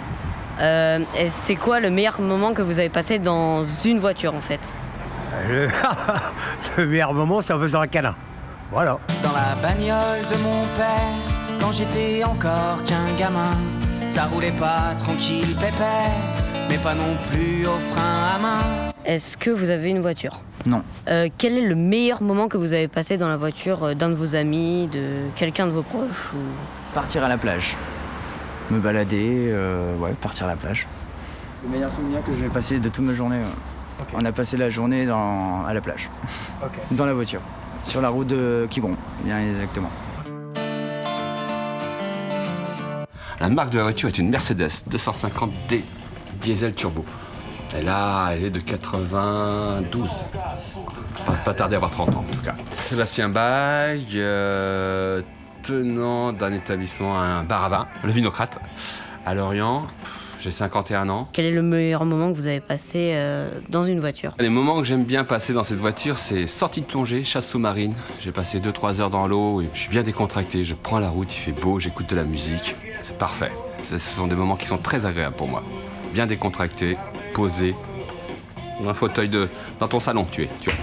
Euh, et c'est quoi le meilleur moment que vous avez passé dans une voiture en fait? Le, le meilleur moment, c'est en faisant un câlin. Voilà. Dans la bagnole de mon père, quand j'étais encore qu'un gamin, ça roulait pas tranquille pépère, mais pas non plus au frein à main. Est-ce que vous avez une voiture? Non. Euh, quel est le meilleur moment que vous avez passé dans la voiture euh, d'un de vos amis, de quelqu'un de vos proches ou... Partir à la plage. Me balader, euh, ouais, partir à la plage. Le meilleur souvenir que j'ai passé de toute ma journée. On a passé la journée dans, à la plage. Dans la voiture. Sur la route de Quiberon, bien exactement. La marque de la voiture est une Mercedes 250D diesel turbo. Et là, elle est de 92. Pas, pas tardé à avoir 30 ans en tout cas. Sébastien Baye, euh, tenant d'un établissement, un bar à vin, le Vinocrate, à Lorient. J'ai 51 ans. Quel est le meilleur moment que vous avez passé euh, dans une voiture? Les moments que j'aime bien passer dans cette voiture, c'est sortie de plongée, chasse sous-marine. J'ai passé 2-3 heures dans l'eau et je suis bien décontracté. Je prends la route, il fait beau, j'écoute de la musique. C'est parfait. Ce sont des moments qui sont très agréables pour moi. Bien décontracté, posé, dans un fauteuil de. dans ton salon, tu es. Tu vois.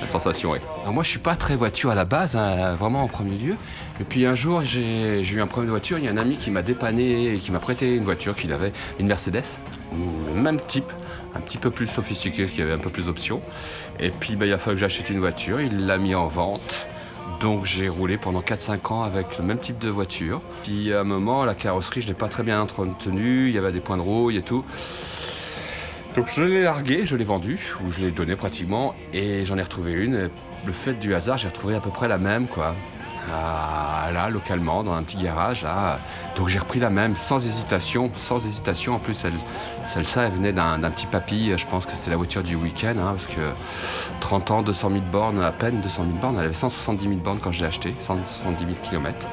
La sensation est. Alors moi, je suis pas très voiture à la base, hein, vraiment en premier lieu. Et puis un jour, j'ai eu un problème de voiture. Il y a un ami qui m'a dépanné et qui m'a prêté une voiture qu'il avait, une Mercedes, le même type, un petit peu plus sophistiqué, qui avait un peu plus d'options. Et puis, bah, il a fallu que j'achète une voiture. Il l'a mis en vente. Donc j'ai roulé pendant 4-5 ans avec le même type de voiture. Puis à un moment, la carrosserie, je l'ai pas très bien entretenue. Il y avait des points de rouille et tout. Donc je l'ai largué, je l'ai vendu, ou je l'ai donné pratiquement, et j'en ai retrouvé une. Le fait du hasard, j'ai retrouvé à peu près la même, quoi. Là, localement, dans un petit garage, là. Donc j'ai repris la même, sans hésitation, sans hésitation. En plus, elle, celle-là, elle venait d'un petit papy. Je pense que c'était la voiture du week-end, hein, parce que 30 ans, 200 000 bornes, à peine 200 000 bornes. Elle avait 170 000 bornes quand je l'ai acheté, 170 000 km.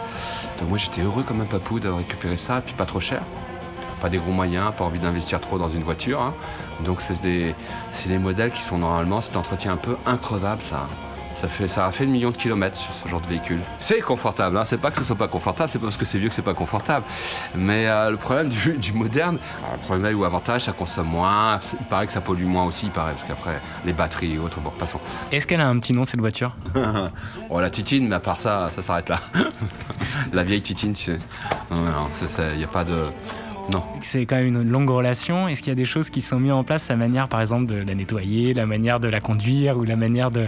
Donc moi, j'étais heureux comme un papou d'avoir récupéré ça, puis pas trop cher pas des gros moyens, pas envie d'investir trop dans une voiture. hein. Donc c'est des, c'est des modèles qui sont normalement, cet entretien un peu increvable, ça. Ça, fait, ça a fait le million de kilomètres sur ce genre de véhicule. C'est confortable, hein. c'est pas que ce soit pas confortable, c'est pas parce que c'est vieux que c'est pas confortable. Mais euh, le problème du, du moderne, alors, le problème ou avantage, ça consomme moins, il paraît que ça pollue moins aussi, il paraît, parce qu'après les batteries et autres, bon, passons. Est-ce qu'elle a un petit nom cette voiture? Oh la titine, mais à part ça, ça s'arrête là. la vieille titine, tu sais. Non, non, il n'y a pas de... Non. C'est quand même une longue relation. Est-ce qu'il y a des choses qui sont mises en place, la manière par exemple de la nettoyer, la manière de la conduire ou la manière de,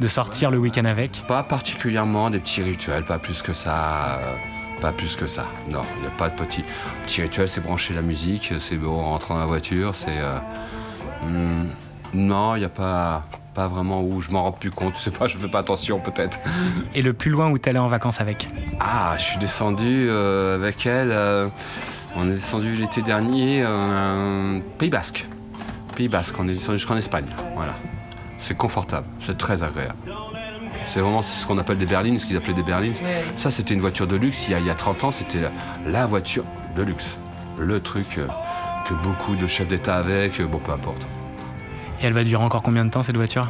de sortir le week-end avec? Pas particulièrement des petits rituels, pas plus que ça. euh, Pas plus que ça. Non, il n'y a pas de petits, petits rituels. C'est brancher la musique, c'est bon, en rentrant dans la voiture, c'est. euh, hmm, non, il n'y a pas, pas vraiment où je m'en rends plus compte. Je sais pas, je fais pas attention peut-être. Et le plus loin où tu allais en vacances avec? Ah, je suis descendu euh, avec elle. euh, on est descendu l'été dernier, euh, Pays Basque. Pays Basque, on est descendu jusqu'en Espagne. Voilà. C'est confortable, c'est très agréable. C'est vraiment ce qu'on appelle des berlines, ce qu'ils appelaient des berlines. Ça, c'était une voiture de luxe. Il y a, il y a 30 ans, c'était la, la voiture de luxe. Le truc euh, que beaucoup de chefs d'État avaient, que bon, peu importe. Et elle va durer encore combien de temps cette voiture?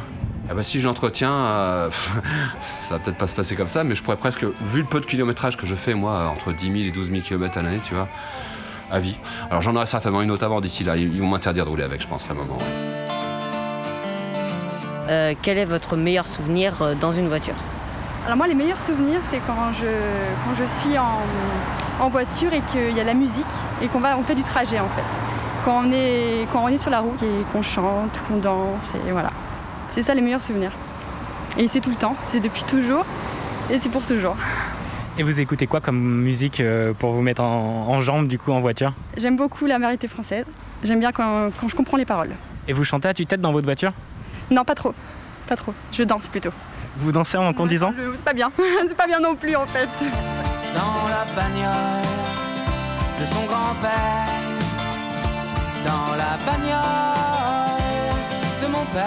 Ah bah si j'entretiens, euh, ça va peut-être pas se passer comme ça, mais je pourrais presque, vu le peu de kilométrage que je fais, moi, entre 10 000 et 12 000 km à l'année, tu vois, à vie. Alors j'en aurai certainement une autre avant d'ici là. Ils vont m'interdire de rouler avec, je pense, à un moment. Euh, Quel est votre meilleur souvenir euh, dans une voiture? Alors moi, les meilleurs souvenirs, c'est quand je, quand je suis en, en voiture et qu'il y a la musique et qu'on va, on fait du trajet en fait. Quand on est, quand on est sur la route et qu'on chante, qu'on danse, et voilà. C'est ça les meilleurs souvenirs. Et c'est tout le temps, c'est depuis toujours et c'est pour toujours. Et vous écoutez quoi comme musique euh, pour vous mettre en, en jambes du coup en voiture? J'aime beaucoup la vérité française. J'aime bien quand, quand je comprends les paroles. Et vous chantez à tue-tête dans votre voiture? Non, pas trop. Pas trop. Je danse plutôt. Vous dansez en conduisant? Je- C'est pas bien. c'est pas bien non plus en fait. Dans la bagnole de son grand-père. Dans la bagnole de mon père.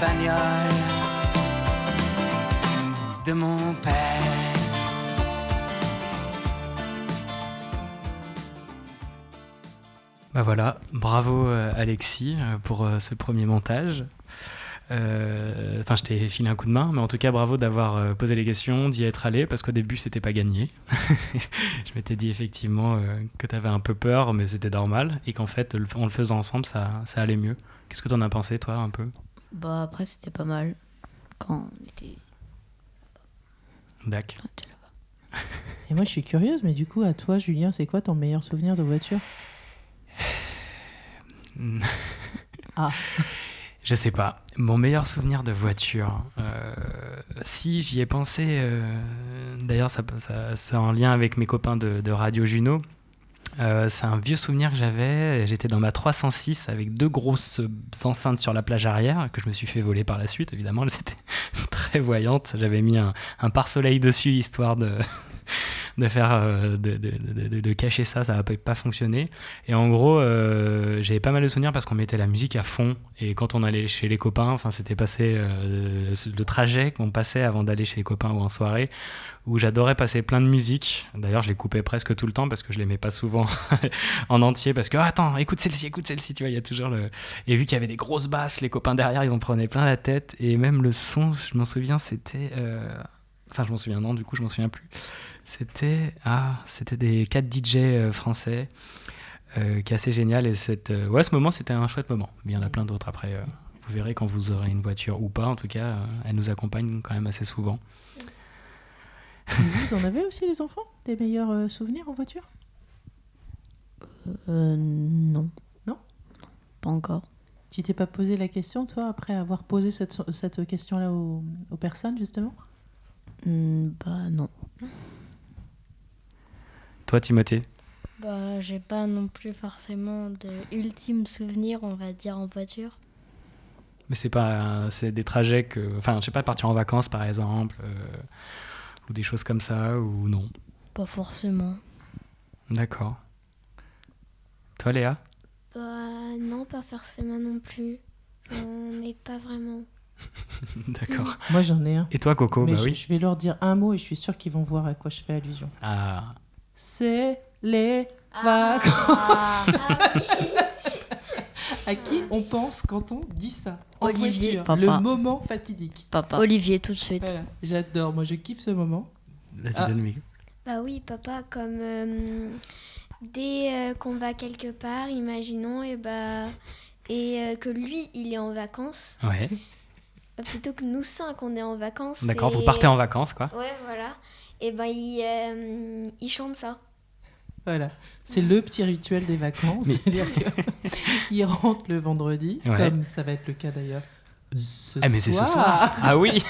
bagnole de mon père. Bah voilà, bravo euh, Alexis euh, pour euh, ce premier montage. Euh, Enfin, je t'ai filé un coup de main, mais en tout cas, bravo d'avoir posé les questions, d'y être allé, parce qu'au début, c'était pas gagné. je m'étais dit effectivement que tu avais un peu peur, mais c'était normal, et qu'en fait, en le faisant ensemble, ça, ça allait mieux. Qu'est-ce que t'en as pensé, toi, un peu? Bah après c'était pas mal quand on était. Dac. Et moi, je suis curieuse, mais du coup, à toi, Julien, c'est quoi ton meilleur souvenir de voiture? Ah. Je sais pas. Mon meilleur souvenir de voiture, euh, si j'y ai pensé, euh, d'ailleurs ça, ça- c'est en lien avec mes copains de, de Radio Juno. Euh, c'est un vieux souvenir que j'avais. J'étais dans ma 306 avec deux grosses enceintes sur la plage arrière que je me suis fait voler par la suite. Évidemment, elles étaient très voyantes. J'avais mis un, un pare-soleil dessus histoire de, de faire euh, de, de- de- de- cacher ça. Ça n'a pas, fonctionné. Et en gros, euh, j'avais pas mal de souvenirs parce qu'on mettait la musique à fond. Et quand on allait chez les copains, enfin, c'était passé euh, le trajet qu'on passait avant d'aller chez les copains ou en soirée, où j'adorais passer plein de musique. D'ailleurs, je les coupais presque tout le temps parce que je les mets pas souvent en entier parce que Ah, attends, écoute celle-ci, écoute celle-ci. Tu vois, il y a toujours le. Et vu qu'il y avait des grosses basses, les copains derrière, ils en prenaient plein la tête. Et même le son, je m'en souviens, c'était. Enfin, je m'en souviens, non, du coup, je m'en souviens plus. C'était ah, c'était des 4 DJ euh, français, euh, qui est assez génial. Et cette, euh, ouais, ce moment, c'était un chouette moment. Mais il y en a plein d'autres après. euh, vous verrez quand vous aurez une voiture ou pas. En tout cas, euh, elle nous accompagne quand même assez souvent. Vous en avez aussi, les enfants? Des meilleurs euh, souvenirs en voiture? Euh, non. Non? Pas encore. Tu t'es pas posé la question, toi, après avoir posé cette, cette question-là aux, aux personnes, justement? Hmm, bah non. Toi, Timothée Bah, j'ai pas non plus forcément de ultime souvenir, on va dire, en voiture. Mais c'est pas, c'est des trajets que, enfin, je sais pas, partir en vacances par exemple, euh, ou des choses comme ça, ou non. Pas forcément. D'accord. Toi, Léa? Bah non, pas forcément non plus. On n'est pas vraiment. D'accord. Moi, j'en ai un. Et toi, Coco Mais Bah je, oui. je vais leur dire un mot et je suis sûre qu'ils vont voir à quoi je fais allusion. Ah. C'est les vacances. à qui on pense quand on dit ça? Olivier. Papa. Le moment fatidique. Papa. Olivier, tout de suite. Voilà, J'adore, moi je kiffe ce moment. Vas-y, Ah. donne. Bah oui, papa, comme euh, dès euh, qu'on va quelque part, imaginons, et bah et euh, que lui, il est en vacances, Ouais. Euh, plutôt que nous cinq, on est en vacances. D'accord, vous partez en vacances, quoi. Ouais, voilà. Et ben il, euh, il chante ça. Voilà, c'est le petit rituel des vacances. Mais- C'est-à-dire qu'il rentre le vendredi, Ouais. comme ça va être le cas d'ailleurs ce Ah, mais c'est ce soir. Ah oui.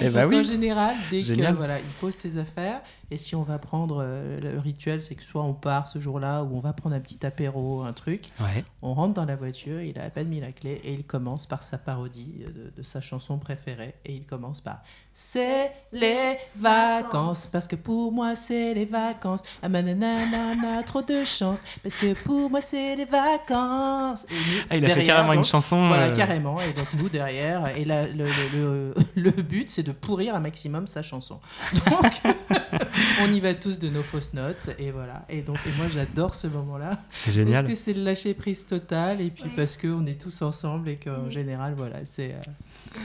Eh bah Donc, oui. En général, dès Génial. que voilà, il pose ses affaires, et si on va prendre euh, le rituel, c'est que soit on part ce jour-là, ou on va prendre un petit apéro, un truc. Ouais. On rentre dans la voiture, il a à peine mis la clé, et il commence par sa parodie de, de sa chanson préférée, et il commence par C'est les vacances, parce que pour moi c'est les vacances. Ah mananana, trop de chance, parce que pour moi c'est les vacances. Nous, Ah, il a fait carrément une chanson, Voilà, euh, carrément. Et donc nous derrière, et là, le, le, le, le but c'est de pourrir un maximum sa chanson. Donc on y va tous de nos fausses notes, et voilà. Et donc et moi j'adore ce moment-là. C'est génial. Parce que c'est le lâcher prise total, et puis parce qu'on est tous ensemble, et qu'en général, voilà, c'est. euh,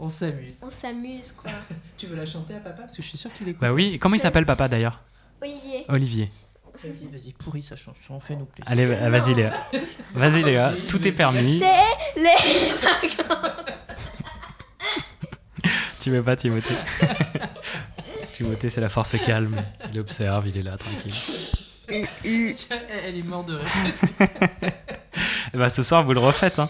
On s'amuse. on s'amuse. On s'amuse, quoi. Tu veux la chanter à papa Parce que je suis sûre qu'il écoute. Bah oui. Comment il s'appelle, papa, d'ailleurs Olivier. Olivier. Vas-y, vas-y, pourris sa chanson, fais-nous plaisir. Allez, va- vas-y, Léa. Vas-y, Léa. Tout est permis. C'est les vacances. Tu veux pas, Timothée Timothée, c'est la force calme. Il observe, il est là, tranquille. Elle est morte de rire. Bah, ce soir, vous le refaites, hein.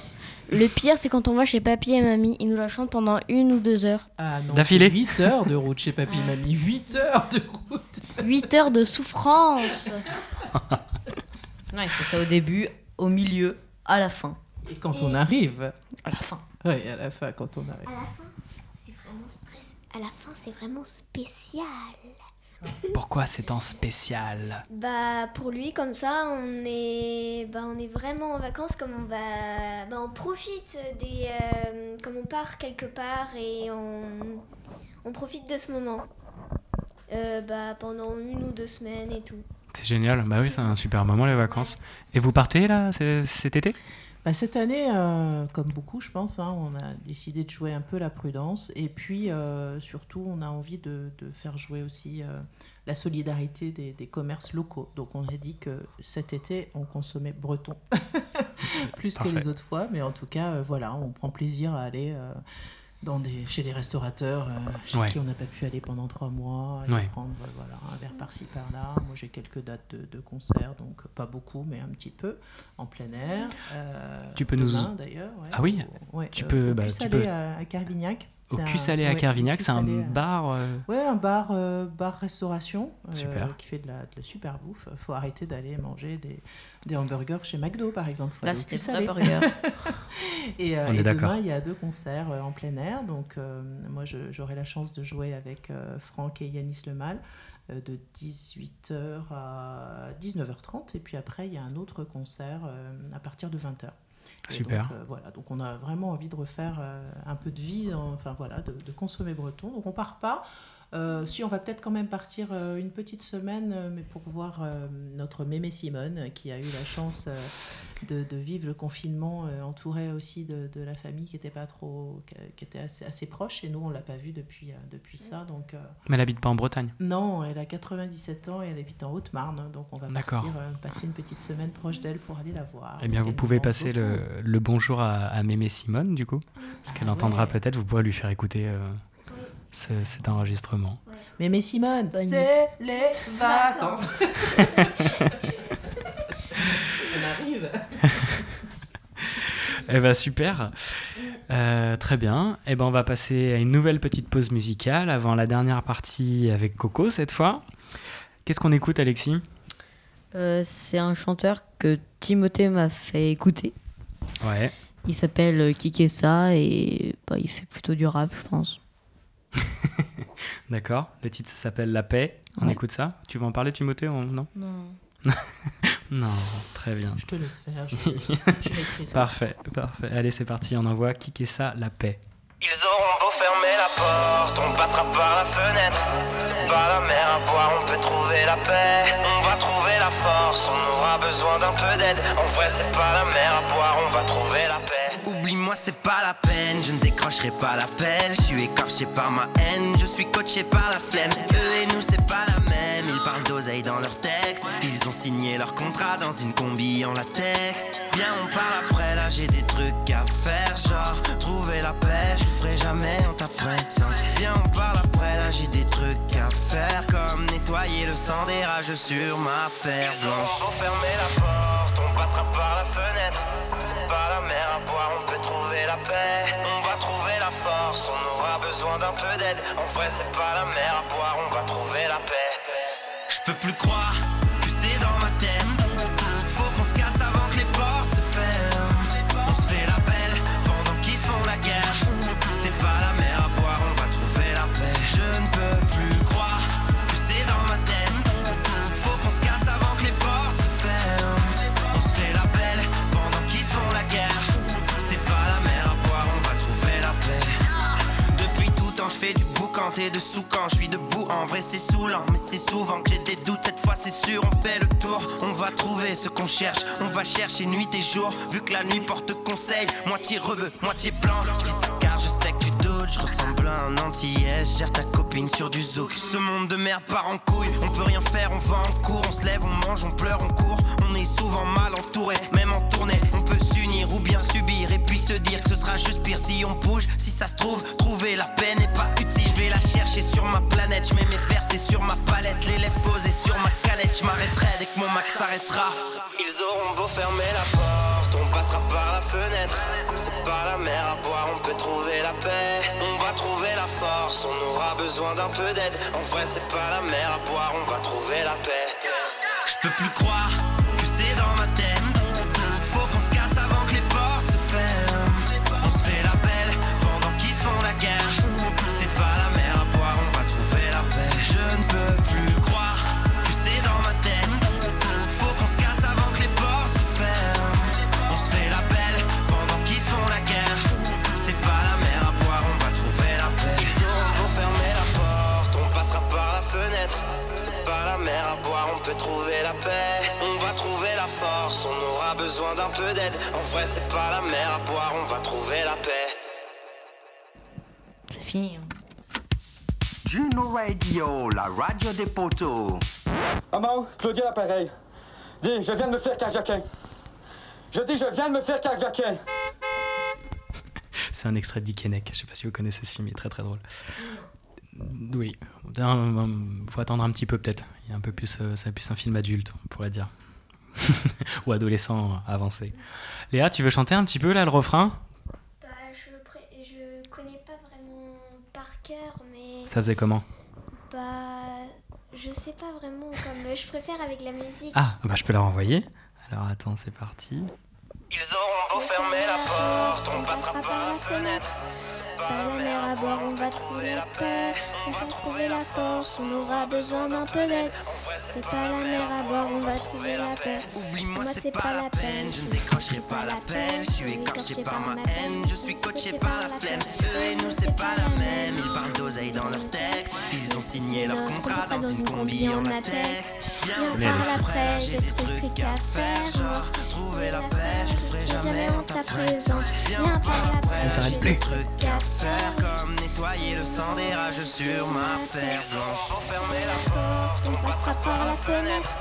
Le pire, c'est quand on va chez papy et mamie, ils nous la chantent pendant une ou deux heures. Ah non, D'affilée 8 heures de route chez papy mamie. 8 heures de route 8 heures de souffrance. Non, il fait ça au début, au milieu, à la fin. Et quand on arrive. À la fin. Oui, à la fin, quand on arrive. À la fin, c'est vraiment stress. À la fin, c'est vraiment spécial. Pourquoi ces temps spécial Bah pour lui comme ça on est bah, on est vraiment en vacances comme on va bah, on profite des euh, comme on part quelque part et on, on profite de ce moment Euh, bah, pendant une ou deux semaines et tout. C'est génial. Bah oui, c'est un super moment les vacances. Et vous partez là cet été? Bah, cette année, euh, comme beaucoup, je pense, hein, on a décidé de jouer un peu la prudence. Et puis, euh, surtout, on a envie de, de faire jouer aussi euh, la solidarité des, des commerces locaux. Donc, on a dit que cet été, on consommait breton. Plus que les autres fois. Mais en tout cas, voilà, on prend plaisir à aller dans des, chez les restaurateurs euh, chez Ouais. qui on n'a pas pu aller pendant trois mois. aller Ouais. prendre euh, voilà, un verre par-ci, par-là. Moi, j'ai quelques dates de, de concerts, donc pas beaucoup, mais un petit peu, en plein air. Euh, Tu peux nous- demain, d'ailleurs. ouais. Ah oui Tu peux- bah, tu peux- à, à Carvignac. Au cul salé à ouais, Carvignac, c'est un à- bar. euh, Ouais, un bar, euh, bar restauration euh, qui fait de la, de la super bouffe. Faut arrêter d'aller manger des, des hamburgers chez McDo, par exemple. Faut Là, aller au cul salé. et euh, On est et demain, il y a deux concerts euh, en plein air. Donc, euh, moi, j'aurai la chance de jouer avec euh, Franck et Yanis Lemal euh, de 18h à 19h30. Et puis après, il y a un autre concert euh, à partir de 20h. Super. Donc, euh, voilà, donc on a vraiment envie de refaire euh, un peu de vie, dans- enfin voilà, de, de consommer breton. Donc on part pas. Euh, si on va peut-être quand même partir euh, une petite semaine, euh, mais pour voir euh, notre mémé Simone, qui a eu la chance euh, de, de vivre le confinement, euh, entourée aussi de, de la famille qui était pas trop, qui, était assez, assez proche. Et nous, on l'a pas vue depuis euh, depuis ça. Donc euh, Mais elle habite pas en Bretagne. non, elle a 97 ans et elle habite en Haute-Marne, hein, donc on va partir euh, passer une petite semaine proche d'elle pour aller la voir. Eh bien, vous qu'elle pouvez passer le, bonjour à, à Mémé Simone, du coup. Parce qu'elle Ah entendra ouais. peut-être, vous pourrez lui faire écouter euh, ce- cet enregistrement. Mémé Simone, c'est les vacances. on arrive. Eh ben super. Euh, très bien. Eh ben on va passer à une nouvelle petite pause musicale avant la dernière partie avec Coco cette fois. Qu'est-ce qu'on écoute, Alexis? Euh, c'est un chanteur que Timothée m'a fait écouter. Ouais. Il s'appelle Kikessa et bah, il fait plutôt du rap, je pense. D'accord. Le titre ça s'appelle La paix. On Ouais. écoute ça. Tu veux en parler, Timothée ou Non? Non. non. Très bien. Je te laisse faire, je, je maîtrise. parfait, parfait. Allez, c'est parti. On envoie Kicker ça, La paix. Ils auront beau fermer la porte, on passera par la fenêtre. C'est pas la mer à boire, on peut trouver la paix. On va trouver la force, on aura besoin d'un peu d'aide. En vrai, c'est pas la mer à boire, on va trouver la paix. Oublie-moi, c'est pas la peine, je ne décrocherai pas l'appel. Je suis écorché par ma haine, je suis coaché par la flemme. Eux et nous, c'est pas la même. Ils parlent d'oseille dans leurs textes. Ils ont signé leur contrat dans une combi en latex. Viens, on parle après, là j'ai des trucs à faire. Genre, trouver la paix, je ferai jamais, on t'apprête. Viens, on parle après, là j'ai des trucs à faire. Comme nettoyer le sang des rages sur ma paire blanche. Fermer la porte, on passera par la fenêtre. Pas la mer à boire, on peut trouver la paix. On va trouver la force, on aura besoin d'un peu d'aide. En vrai, c'est pas la mer à boire, on va trouver la paix. Je peux plus croire de sous quand je suis debout. En vrai, c'est saoulant, mais c'est souvent que j'ai des doutes. Cette fois, c'est sûr, on fait le tour. On va trouver ce qu'on cherche. On va chercher nuit et jour. Vu que la nuit porte conseil, moitié rebeu, moitié blanc. Je car je sais que tu doutes. Je ressemble à un antillais. Gère ta copine sur du zouk. Ce monde de merde part en couille. On peut rien faire, on va en cours. On se lève, on mange, on pleure, on court. On est souvent mal entouré, même en dire que ce sera juste pire si on bouge. Si ça se trouve, trouver la peine n'est pas utile. Je vais la chercher sur ma planète. Je mets mes versets sur ma palette. Les lèvres posées sur ma canette. Je m'arrêterai dès que mon max s'arrêtera. Ils auront beau fermer la porte. On passera par la fenêtre. C'est pas la mer à boire, on peut trouver la paix. On va trouver la force, on aura besoin d'un peu d'aide. En vrai, c'est pas la mer à boire, on va trouver la paix. Je peux plus croire d'un peu d'aide. En vrai, c'est pas la mer à boire, on va trouver la paix. C'est fini. hein. Juno Radio, la radio des poteaux. Maman, Claudia l'appareil. Dis, je viens de me faire carjaquer. Je dis, je viens de me faire carjaquer. C'est un extrait de Dick Henneck. Je sais pas si vous connaissez ce film, il est très très drôle. Oui, il faut attendre un petit peu peut-être. Il y a un peu plus, euh, c'est plus un film adulte, on pourrait dire, ou adolescent avancé. Léa, tu veux chanter un petit peu là le refrain? Bah, je, je connais pas vraiment par cœur, mais. Ça faisait comment? Bah, je sais pas vraiment comme. Je préfère avec la musique. Ah, bah je peux la renvoyer. Alors attends, c'est parti. Ils auront beau fermer la porte, on passera par la fenêtre. C'est pas la mer à boire, on va trouver la paix. On va trouver la force, on aura besoin d'un peu d'aide. C'est pas la mer à boire, on va trouver la paix. Oublie-moi, c'est pas la peine, je ne décrocherai pas l'appel. Je suis écorché par ma haine, je suis coaché par la flemme. Eux et nous, c'est pas la même. Ils parlent d'oseille dans leurs textes. Ils ont signé leur contrat dans une combi en latex. Viens, on parle après, j'ai des trucs à faire. Genre, trouver la paix, je ferai jamais en ta présence. Viens, on parle après, j'ai des trucs à faire. Comme nettoyer le sang des rages sur ma paire blanche. Fermer la porte, On passera par la fenêtre.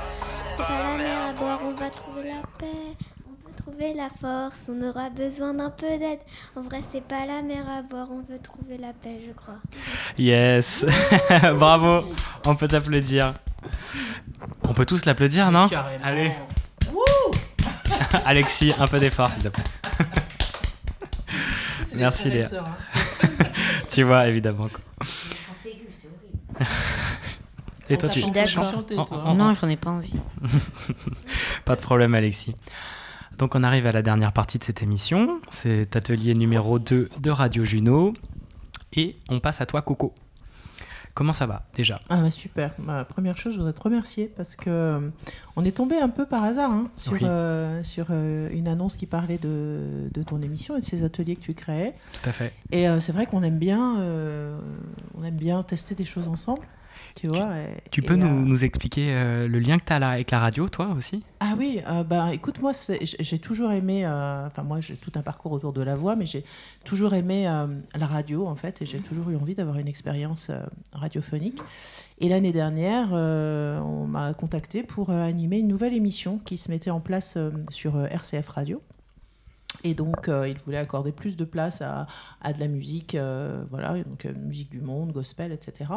C'est pas la mer à boire, on va trouver la paix. On peut trouver la force, on aura besoin d'un peu d'aide. En vrai, c'est pas la mer à boire, on veut trouver la paix, je crois. Yes Bravo On peut t'applaudir. On peut tous l'applaudir, non? Carrément. Allez Alexis, un peu d'effort, s'il te plaît. Merci Léa. sœurs, hein. tu vois, évidemment. quoi. Et toi, tu Non, j'en ai pas envie. Pas de problème, Alexis. Donc, on arrive à la dernière partie de cette émission. C'est atelier numéro 2 de Radio Juno. Et on passe à toi, Coco. Comment ça va, déjà? Ah bah super. Ma première chose, je voudrais te remercier parce que euh, on est tombé un peu par hasard hein, sur, Oui. euh, sur euh, une annonce qui parlait de, de ton émission et de ces ateliers que tu créais. Tout à fait. Et euh, c'est vrai qu'on aime bien, euh, on aime bien tester des choses ensemble. Tu vois. et- Tu et, peux nous, nous expliquer euh, le lien que tu as là avec la radio, toi aussi? Ah oui, euh, bah, écoute, moi, j'ai toujours aimé, euh, enfin, moi, j'ai tout un parcours autour de la voix, mais j'ai toujours aimé euh, la radio, en fait, et j'ai toujours eu envie d'avoir une expérience radiophonique. Et l'année dernière, on m'a contacté pour animer une nouvelle émission qui se mettait en place sur RCF Radio. Et donc, euh, il voulait accorder plus de place à, à de la musique, euh, voilà, donc euh, musique du monde, gospel, etc.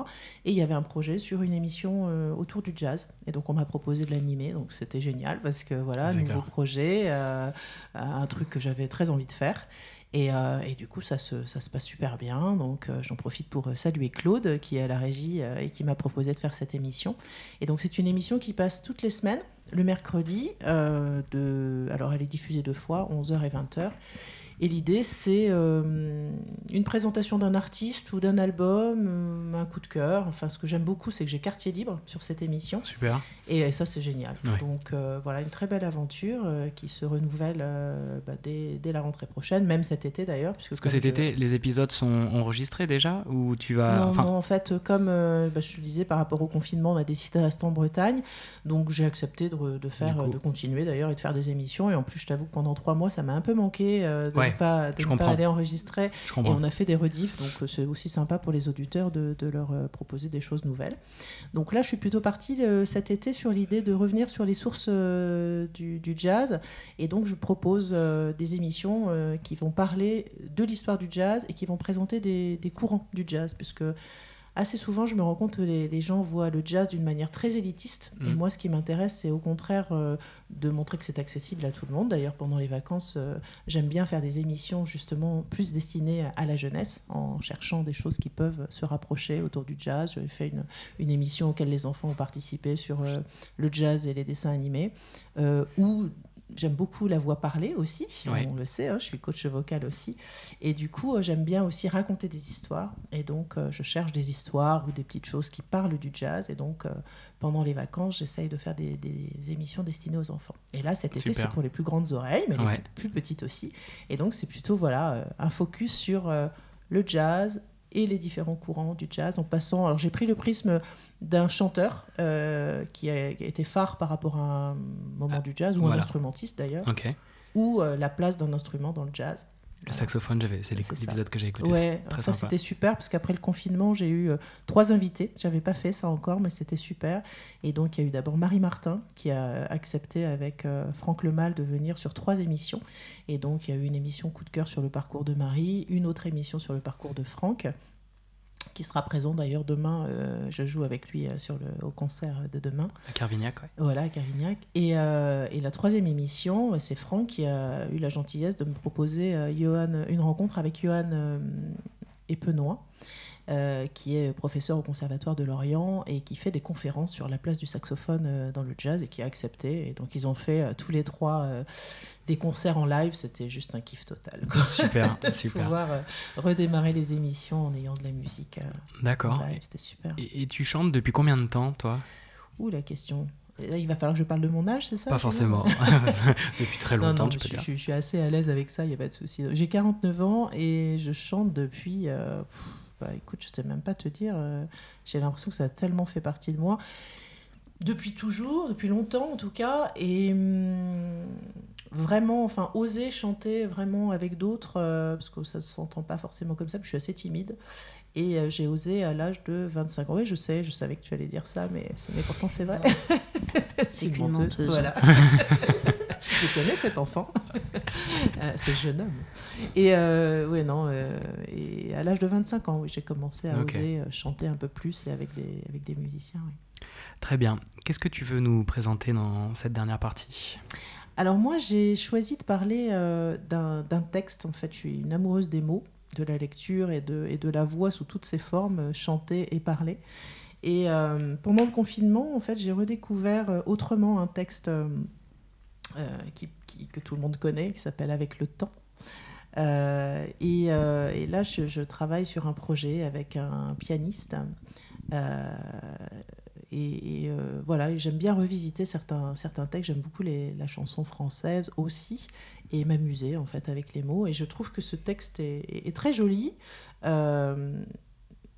Et il y avait un projet sur une émission autour du jazz. Et donc, on m'a proposé de l'animer, donc c'était génial parce que voilà, nouveau projet, un truc que j'avais très envie de faire. Et, euh, et du coup, ça se, ça se passe super bien. Donc, euh, j'en profite pour euh, saluer Claude, qui est à la régie et qui m'a proposé de faire cette émission. Et donc, c'est une émission qui passe toutes les semaines, le mercredi. de, alors, elle est diffusée deux fois, 11h et 20h. Et l'idée, c'est euh, une présentation d'un artiste ou d'un album, euh, un coup de cœur. Enfin, ce que j'aime beaucoup, c'est que j'ai quartier libre sur cette émission. Super. Et, ça, c'est génial. Ouais. Donc euh, voilà, une très belle aventure qui se renouvelle bah, dès, dès la rentrée prochaine, même cet été d'ailleurs. Est-ce que cet je- été, les épisodes sont enregistrés déjà Ou tu vas. non, enfin, non, en fait, comme bah, je te disais, par rapport au confinement, on a décidé de rester en Bretagne. Donc, j'ai accepté de, de faire, de continuer d'ailleurs et de faire des émissions. Et en plus, je t'avoue que pendant trois mois, ça m'a un peu manqué de Ouais, ne pas, de ne pas aller enregistrer. Et on a fait des rediffs. Donc, euh, c'est aussi sympa pour les auditeurs de, de leur euh, proposer des choses nouvelles. Donc là, je suis plutôt partie euh, cet été sur l'idée de revenir sur les sources euh, du, du jazz. Et donc, je propose euh, des émissions qui vont parler de l'histoire du jazz et qui vont présenter des, des courants du jazz. Puisque assez souvent, je me rends compte que les, les gens voient le jazz d'une manière très élitiste. Et Mhm. moi, ce qui m'intéresse, c'est au contraire euh, de montrer que c'est accessible à tout le monde. D'ailleurs, pendant les vacances, euh, j'aime bien faire des émissions justement plus destinées à la jeunesse, en cherchant des choses qui peuvent se rapprocher autour du jazz. J'avais fait une, une émission auquel les enfants ont participé sur euh, le jazz et les dessins animés, J'aime beaucoup la voix parlée aussi, on le sait, hein, je suis coach vocal aussi. Et du coup, euh, j'aime bien aussi raconter des histoires. Et donc, euh, je cherche des histoires ou des petites choses qui parlent du jazz. Et donc, euh, pendant les vacances, j'essaye de faire des, des émissions destinées aux enfants. Et là, cet été, Super. c'est pour les plus grandes oreilles, mais Ouais. les plus petites aussi. Et donc, c'est plutôt voilà, un focus sur le jazz et les différents courants du jazz en passant. Alors, j'ai pris le prisme d'un chanteur euh, qui, a, qui a été phare par rapport à un moment du jazz ou un instrumentiste d'ailleurs. Ou euh, la place d'un instrument dans le jazz. Le saxophone, j'avais, c'est l'épisode que j'ai écouté. Ouais, Très ça c'était super parce qu'après le confinement, j'ai eu euh, trois invités. J'avais pas fait ça encore, mais c'était super. Et donc il y a eu d'abord Marie Martin qui a accepté avec euh, Franck Lemal de venir sur trois émissions. Et donc il y a eu une émission coup de cœur sur le parcours de Marie, une autre émission sur le parcours de Franck qui sera présent d'ailleurs demain. euh, je joue avec lui euh, sur le, au concert de demain. À Carvignac, ouais. Voilà, à Carignac. Et, euh, et la troisième émission, c'est Franck qui a eu la gentillesse de me proposer Johan- une rencontre avec Johan Epenois, euh, qui est professeur au Conservatoire de Lorient et qui fait des conférences sur la place du saxophone euh, dans le jazz et qui a accepté. Et donc ils ont fait euh, tous les trois des concerts en live. C'était juste un kiff total. quoi. Super, de super. pouvoir redémarrer les émissions en ayant de la musique. D'accord. C'était super. Et, et tu chantes depuis combien de temps, toi? Ouh, la question. Là, il va falloir que je parle de mon âge, c'est ça Pas forcément. Depuis très Non, longtemps, non, tu mais peux je, dire. je- je suis assez à l'aise avec ça, il n'y a pas de souci. J'ai 49 ans et je chante depuis. pff, bah, écoute, je sais même pas te dire. euh, J'ai l'impression que ça a tellement fait partie de moi. Depuis toujours, depuis longtemps en tout cas. Et hum, vraiment, enfin, oser chanter vraiment avec d'autres, euh, parce que ça ne s'entend pas forcément comme ça, je suis assez timide. Et euh, j'ai osé à l'âge de 25 ans. Oui, je sais, je savais que tu allais dire ça, mais, mais pourtant c'est vrai. C'est une menteuse. Voilà. je connais cet enfant, Euh, ce jeune homme. Et euh, ouais, non, euh, et à l'âge de 25 ans, oui, j'ai commencé à oser euh, chanter un peu plus et avec des, avec des musiciens. oui. Très bien. Qu'est-ce que tu veux nous présenter dans cette dernière partie? Alors moi, j'ai choisi de parler euh, d'un texte. En fait, je suis une amoureuse des mots, de la lecture et de, et de la voix sous toutes ses formes, chanter et parler. Et pendant le confinement, en fait, j'ai redécouvert autrement un texte qui, qui- que tout le monde connaît, qui s'appelle Avec le temps. Euh, et, euh, et là, je, travaille sur un projet avec un pianiste. Euh, et, euh, voilà, j'aime bien revisiter certains, certains textes. J'aime beaucoup les- la chanson française aussi et m'amuser en fait avec les mots. Et je trouve que ce texte est très joli.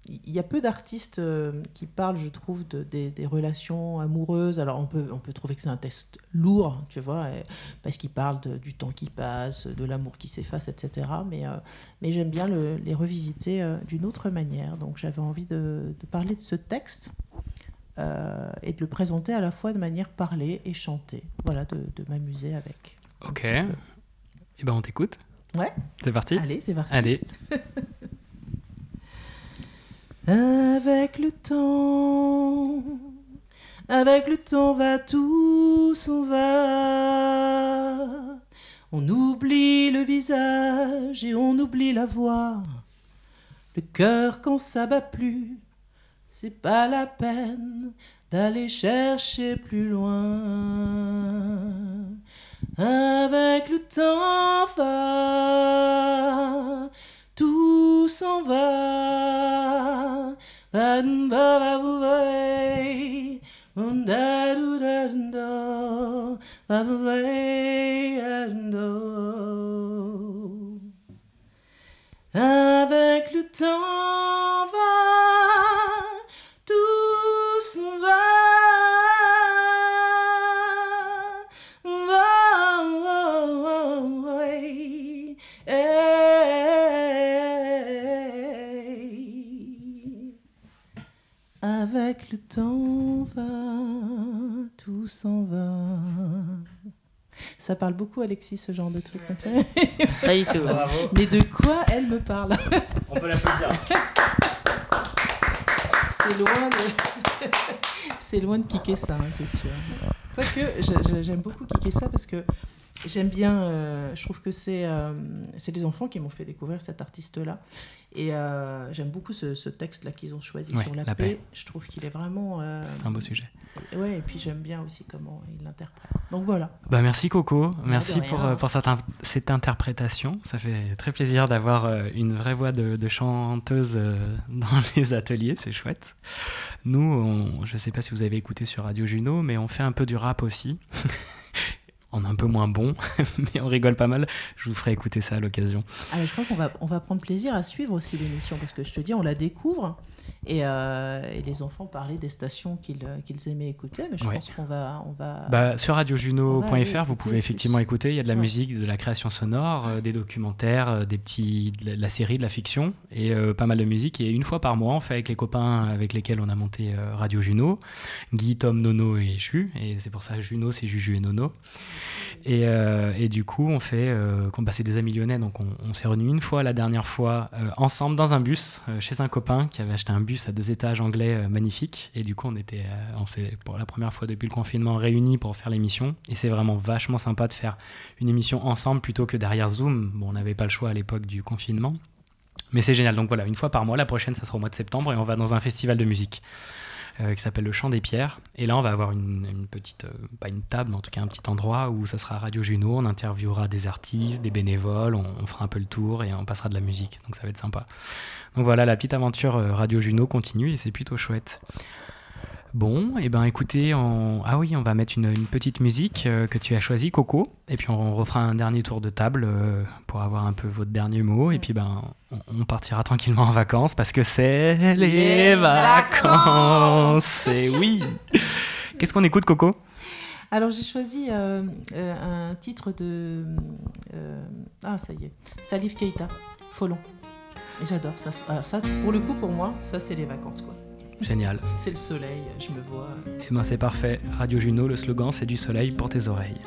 Il y a peu d'artistes euh, qui parlent, je trouve, de, des, des relations amoureuses. Alors, on peut, on peut trouver que c'est un texte lourd, tu vois, parce qu'il parle de- du temps qui passe, de l'amour qui s'efface, etc. Mais, euh, mais j'aime bien le- les revisiter euh, d'une autre manière. Donc, j'avais envie de, de parler de ce texte euh, et de le présenter à la fois de manière parlée et chantée. Voilà, de, de m'amuser avec. Ok. Eh ben, on t'écoute. Ouais. C'est parti Allez, c'est parti. Allez. Avec le temps, avec le temps va tout s'en va. On oublie le visage et on oublie la voix. Le cœur quand ça bat plus, c'est pas la peine d'aller chercher plus loin. Avec le temps va, tout s'en va. Avec le temps va, s'en va. Ça parle beaucoup, Alexis, ce genre de truc. là, tu vois. Pas du tout. Bravo. Mais de quoi elle me parle On peut l'applaudir. C'est loin de... c'est loin de kicker ça, hein, c'est sûr. Quoique, j'aime beaucoup kicker ça parce que j'aime bien... euh, je trouve que c'est euh, les enfants qui m'ont fait découvrir cet artiste-là. Et euh, j'aime beaucoup ce, ce texte-là qu'ils ont choisi Ouais, sur la, la paix. paix. Je trouve qu'il est vraiment... euh, C'est un beau sujet. Ouais, et puis j'aime bien aussi comment il l'interprète. Donc voilà. Bah merci Coco, merci pour, pour cette, in- cette interprétation. Ça fait très plaisir d'avoir une vraie voix de, de chanteuse dans les ateliers, c'est chouette. Nous, on, je sais pas si vous avez écouté sur Radio Juno, mais on fait un peu du rap aussi. est un peu moins bon, mais on rigole pas mal. Je vous ferai écouter ça à l'occasion. Ah, je crois qu'on va, on va prendre plaisir à suivre aussi l'émission parce que je te dis, on la découvre Et, euh, et les enfants parlaient des stations qu'ils euh, qu'ils aimaient écouter. Mais je Ouais. pense qu'on va, on va. Bah, sur radiojuno.fr, vous pouvez effectivement plus. écouter. Il y a de la Ouais. musique, de la création sonore, euh, des documentaires, des petits, de la, série, de la fiction et euh, pas mal de musique. Et une fois par mois, on fait avec les copains avec lesquels on a monté Radio Juno, Guy, Tom, Nono et Ju. Et c'est pour ça Juno, c'est Juju et Nono. Et, et du coup, on fait, bah, c'est des amis lyonnais, donc on, on s'est réunis une fois la dernière fois ensemble dans un bus chez un copain qui avait acheté un bus à deux étages anglais euh, magnifique. Et du coup, on était, euh, on s'est pour la première fois depuis le confinement réunis pour faire l'émission. Et c'est vraiment vachement sympa de faire une émission ensemble plutôt que derrière Zoom. Bon, on n'avait pas le choix à l'époque du confinement. Mais c'est génial. Donc voilà, une fois par mois. La prochaine, ça sera au mois de septembre et on va dans un festival de musique euh, qui s'appelle le Chant des Pierres. Et là, on va avoir une, petite, pas une table, mais en tout cas un petit endroit où ça sera Radio Juno. On interviewera des artistes, des bénévoles, on fera un peu le tour et on passera de la musique. Donc ça va être sympa. Donc voilà, la petite aventure euh, Radio Juno continue et c'est plutôt chouette. Bon, et ben écoutez, on... ah oui, on va mettre une, une petite musique euh, que tu as choisie, Coco, et puis on refera un dernier tour de table euh, pour avoir un peu votre dernier mot, et puis ben on, on partira tranquillement en vacances parce que c'est les, Les vacances. Et oui. Qu'est-ce qu'on écoute, Coco? Alors j'ai choisi euh, un titre de. ah, ça y est. Salif Keita, Folon. Et j'adore ça. Ah, ça. Pour le coup, pour moi, ça, c'est les vacances, quoi. Génial. C'est le soleil, je me vois. Et ben c'est parfait. Radio Juno, le slogan c'est du soleil pour tes oreilles.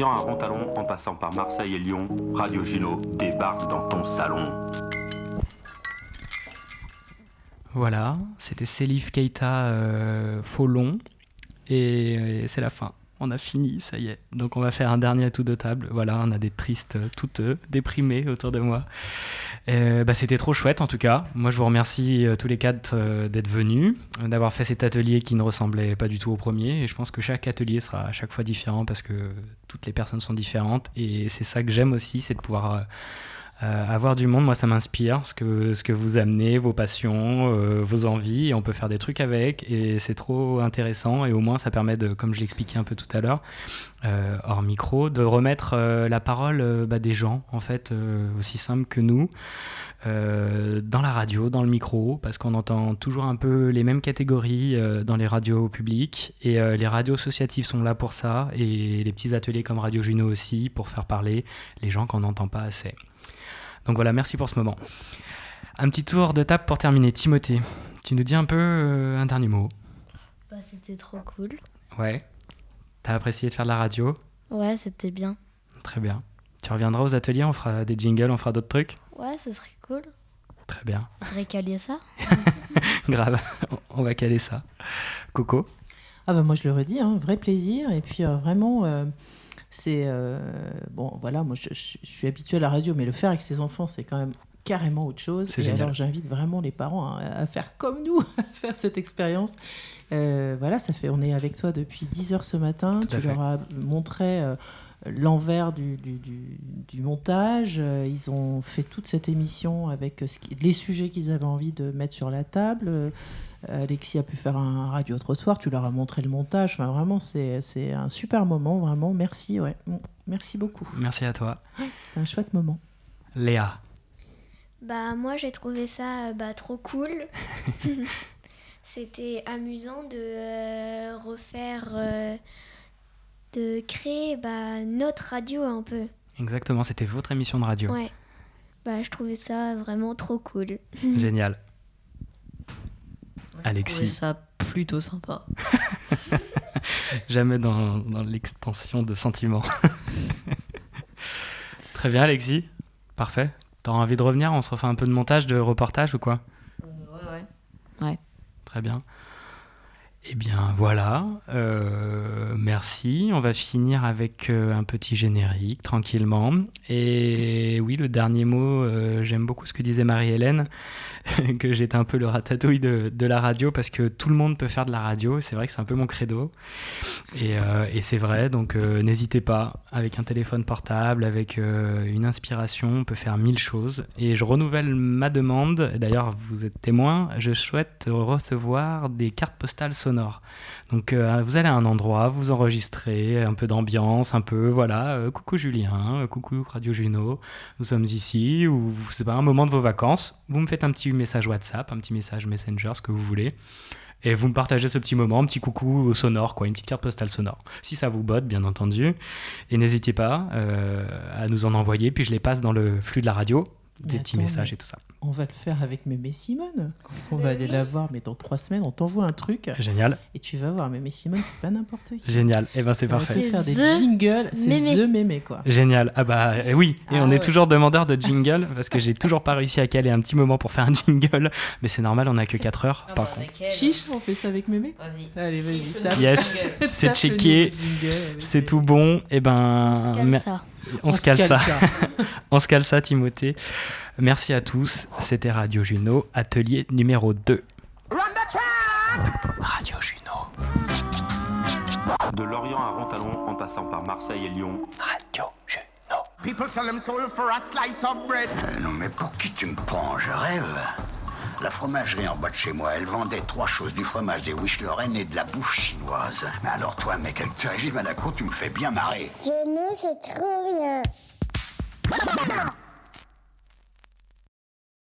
En passant par Marseille et Lyon, Radio Juno débarque dans ton salon. Voilà, c'était Selif Keita euh, Folon. Et, euh, c'est la fin. On a fini, ça y est. Donc on va faire un dernier tour de table. Voilà, on a des tristes, toutes euh, déprimées autour de moi. Euh, bah, c'était trop chouette en tout cas. Moi je vous remercie euh, tous les quatre euh, d'être venus, d'avoir fait cet atelier qui ne ressemblait pas du tout au premier. Et je pense que chaque atelier sera à chaque fois différent parce que toutes les personnes sont différentes. Et c'est ça que j'aime aussi, c'est de pouvoir avoir du monde. Moi ça m'inspire, ce que, vous amenez, vos passions, euh, vos envies. Et on peut faire des trucs avec. Et c'est trop intéressant. Et au moins ça permet comme je l'expliquais un peu tout à l'heure, euh, hors micro, de remettre euh, la parole euh, bah, des gens, en fait, euh, aussi simple que nous, euh, dans la radio, dans le micro, parce qu'on entend toujours un peu les mêmes catégories euh, dans les radios publiques, et euh, les radios associatives sont là pour ça, et les petits ateliers comme Radio Juno aussi, pour faire parler les gens qu'on n'entend pas assez. Donc voilà, merci pour ce moment. Un petit tour de table pour terminer. Timothée, tu nous dis un peu euh, un dernier mot. Bah, c'était trop cool. Ouais. T'as apprécié de faire de la radio Ouais, c'était bien. Très bien. Tu reviendras aux ateliers, on fera des jingles, on fera d'autres trucs Ouais, ce serait cool. Très bien. Faudrait caler ça. Grave, on va caler ça. Coco Ah bah moi je le redis, un vrai plaisir. Et puis euh, vraiment, euh, c'est... euh, bon voilà, moi je, je- je suis habituée à la radio, mais le faire avec ses enfants, c'est quand même carrément autre chose. Et génial. alors j'invite vraiment les parents à, à faire comme nous, à faire cette expérience. Euh, voilà, ça fait, on est avec toi depuis 10 heures ce matin. Tout tu leur as montré euh, l'envers du, du- du- du montage. Ils ont fait toute cette émission avec ce qui- les sujets qu'ils avaient envie de mettre sur la table. Euh, Alexis a pu faire un radio trottoir. Tu leur as montré le montage. Enfin, vraiment, c'est un super moment. Vraiment, merci. Ouais. Merci beaucoup. Merci à toi. C'était un chouette moment. Léa Bah moi j'ai trouvé ça euh, bah, trop cool. C'était amusant de euh, refaire, euh, de créer bah, notre radio un peu. Exactement, c'était votre émission de radio. Ouais. Bah je trouvais ça vraiment trop cool. Génial. Alexis. ça plutôt sympa. Jamais dans, dans l'extension de sentiments. Très bien, Alexis. Parfait. T'auras envie de revenir? On se refait un peu de montage, de reportage ou quoi? Ouais, ouais. Ouais. Très bien. Eh bien voilà, Euh, merci. On va finir avec euh, un petit générique, tranquillement. Et oui, le dernier mot, euh, j'aime beaucoup ce que disait Marie-Hélène, que j'étais un peu le ratatouille de, la radio, parce que tout le monde peut faire de la radio, c'est vrai que c'est un peu mon credo. Et, euh, c'est vrai, donc euh, n'hésitez pas, avec un téléphone portable, avec euh, une inspiration, on peut faire mille choses. Et je renouvelle ma demande, d'ailleurs vous êtes témoin, je souhaite recevoir des cartes postales sonores. Donc euh, vous allez à un endroit, vous enregistrez un peu d'ambiance, un peu, voilà, euh, coucou Julien, euh, coucou Radio Juno, nous sommes ici, ou c'est pas un moment de vos vacances, vous me faites un petit message WhatsApp, un petit message Messenger, ce que vous voulez. Et vous me partagez ce petit moment, un petit coucou au sonore, quoi, une petite carte postale sonore. Si ça vous botte, bien entendu. Et n'hésitez pas à nous en envoyer, puis je les passe dans le flux de la radio, des petits messages et tout ça. On va le faire avec Mémé Simone. Quand on va aller la voir, mais dans trois semaines, on t'envoie un truc. Génial. Et tu vas voir, Mémé Simone, c'est pas n'importe qui. Génial. Eh ben c'est On va parfait. se faire des jingles, c'est. The Mémé, quoi. Génial. Ah bah euh, oui, et Ah on est toujours demandeur de jingle parce que j'ai toujours pas réussi à caler un petit moment pour faire un jingle, mais c'est normal, on a que 4 heures par contre. Chiche, on fait ça avec Mémé Vas-y. Allez, vas-y. Yes, c'est checké, c'est tout bon. Et ben, ça. On se cale ça. on se cale ça, Timothée. Merci à tous. C'était Radio Juno, atelier numéro 2. Radio Juno. De Lorient à Rontalon, en passant par Marseille et Lyon, Radio Juno. People sell them soul for a slice of bread. Euh, non, mais pour qui tu me prends? Je rêve. La fromagerie en bas de chez moi, elle vendait trois choses, du fromage, des wish et de la bouffe chinoise. Mais alors toi, mec, avec tes régimes à la con, tu me fais bien marrer. Je ne sais trop rien.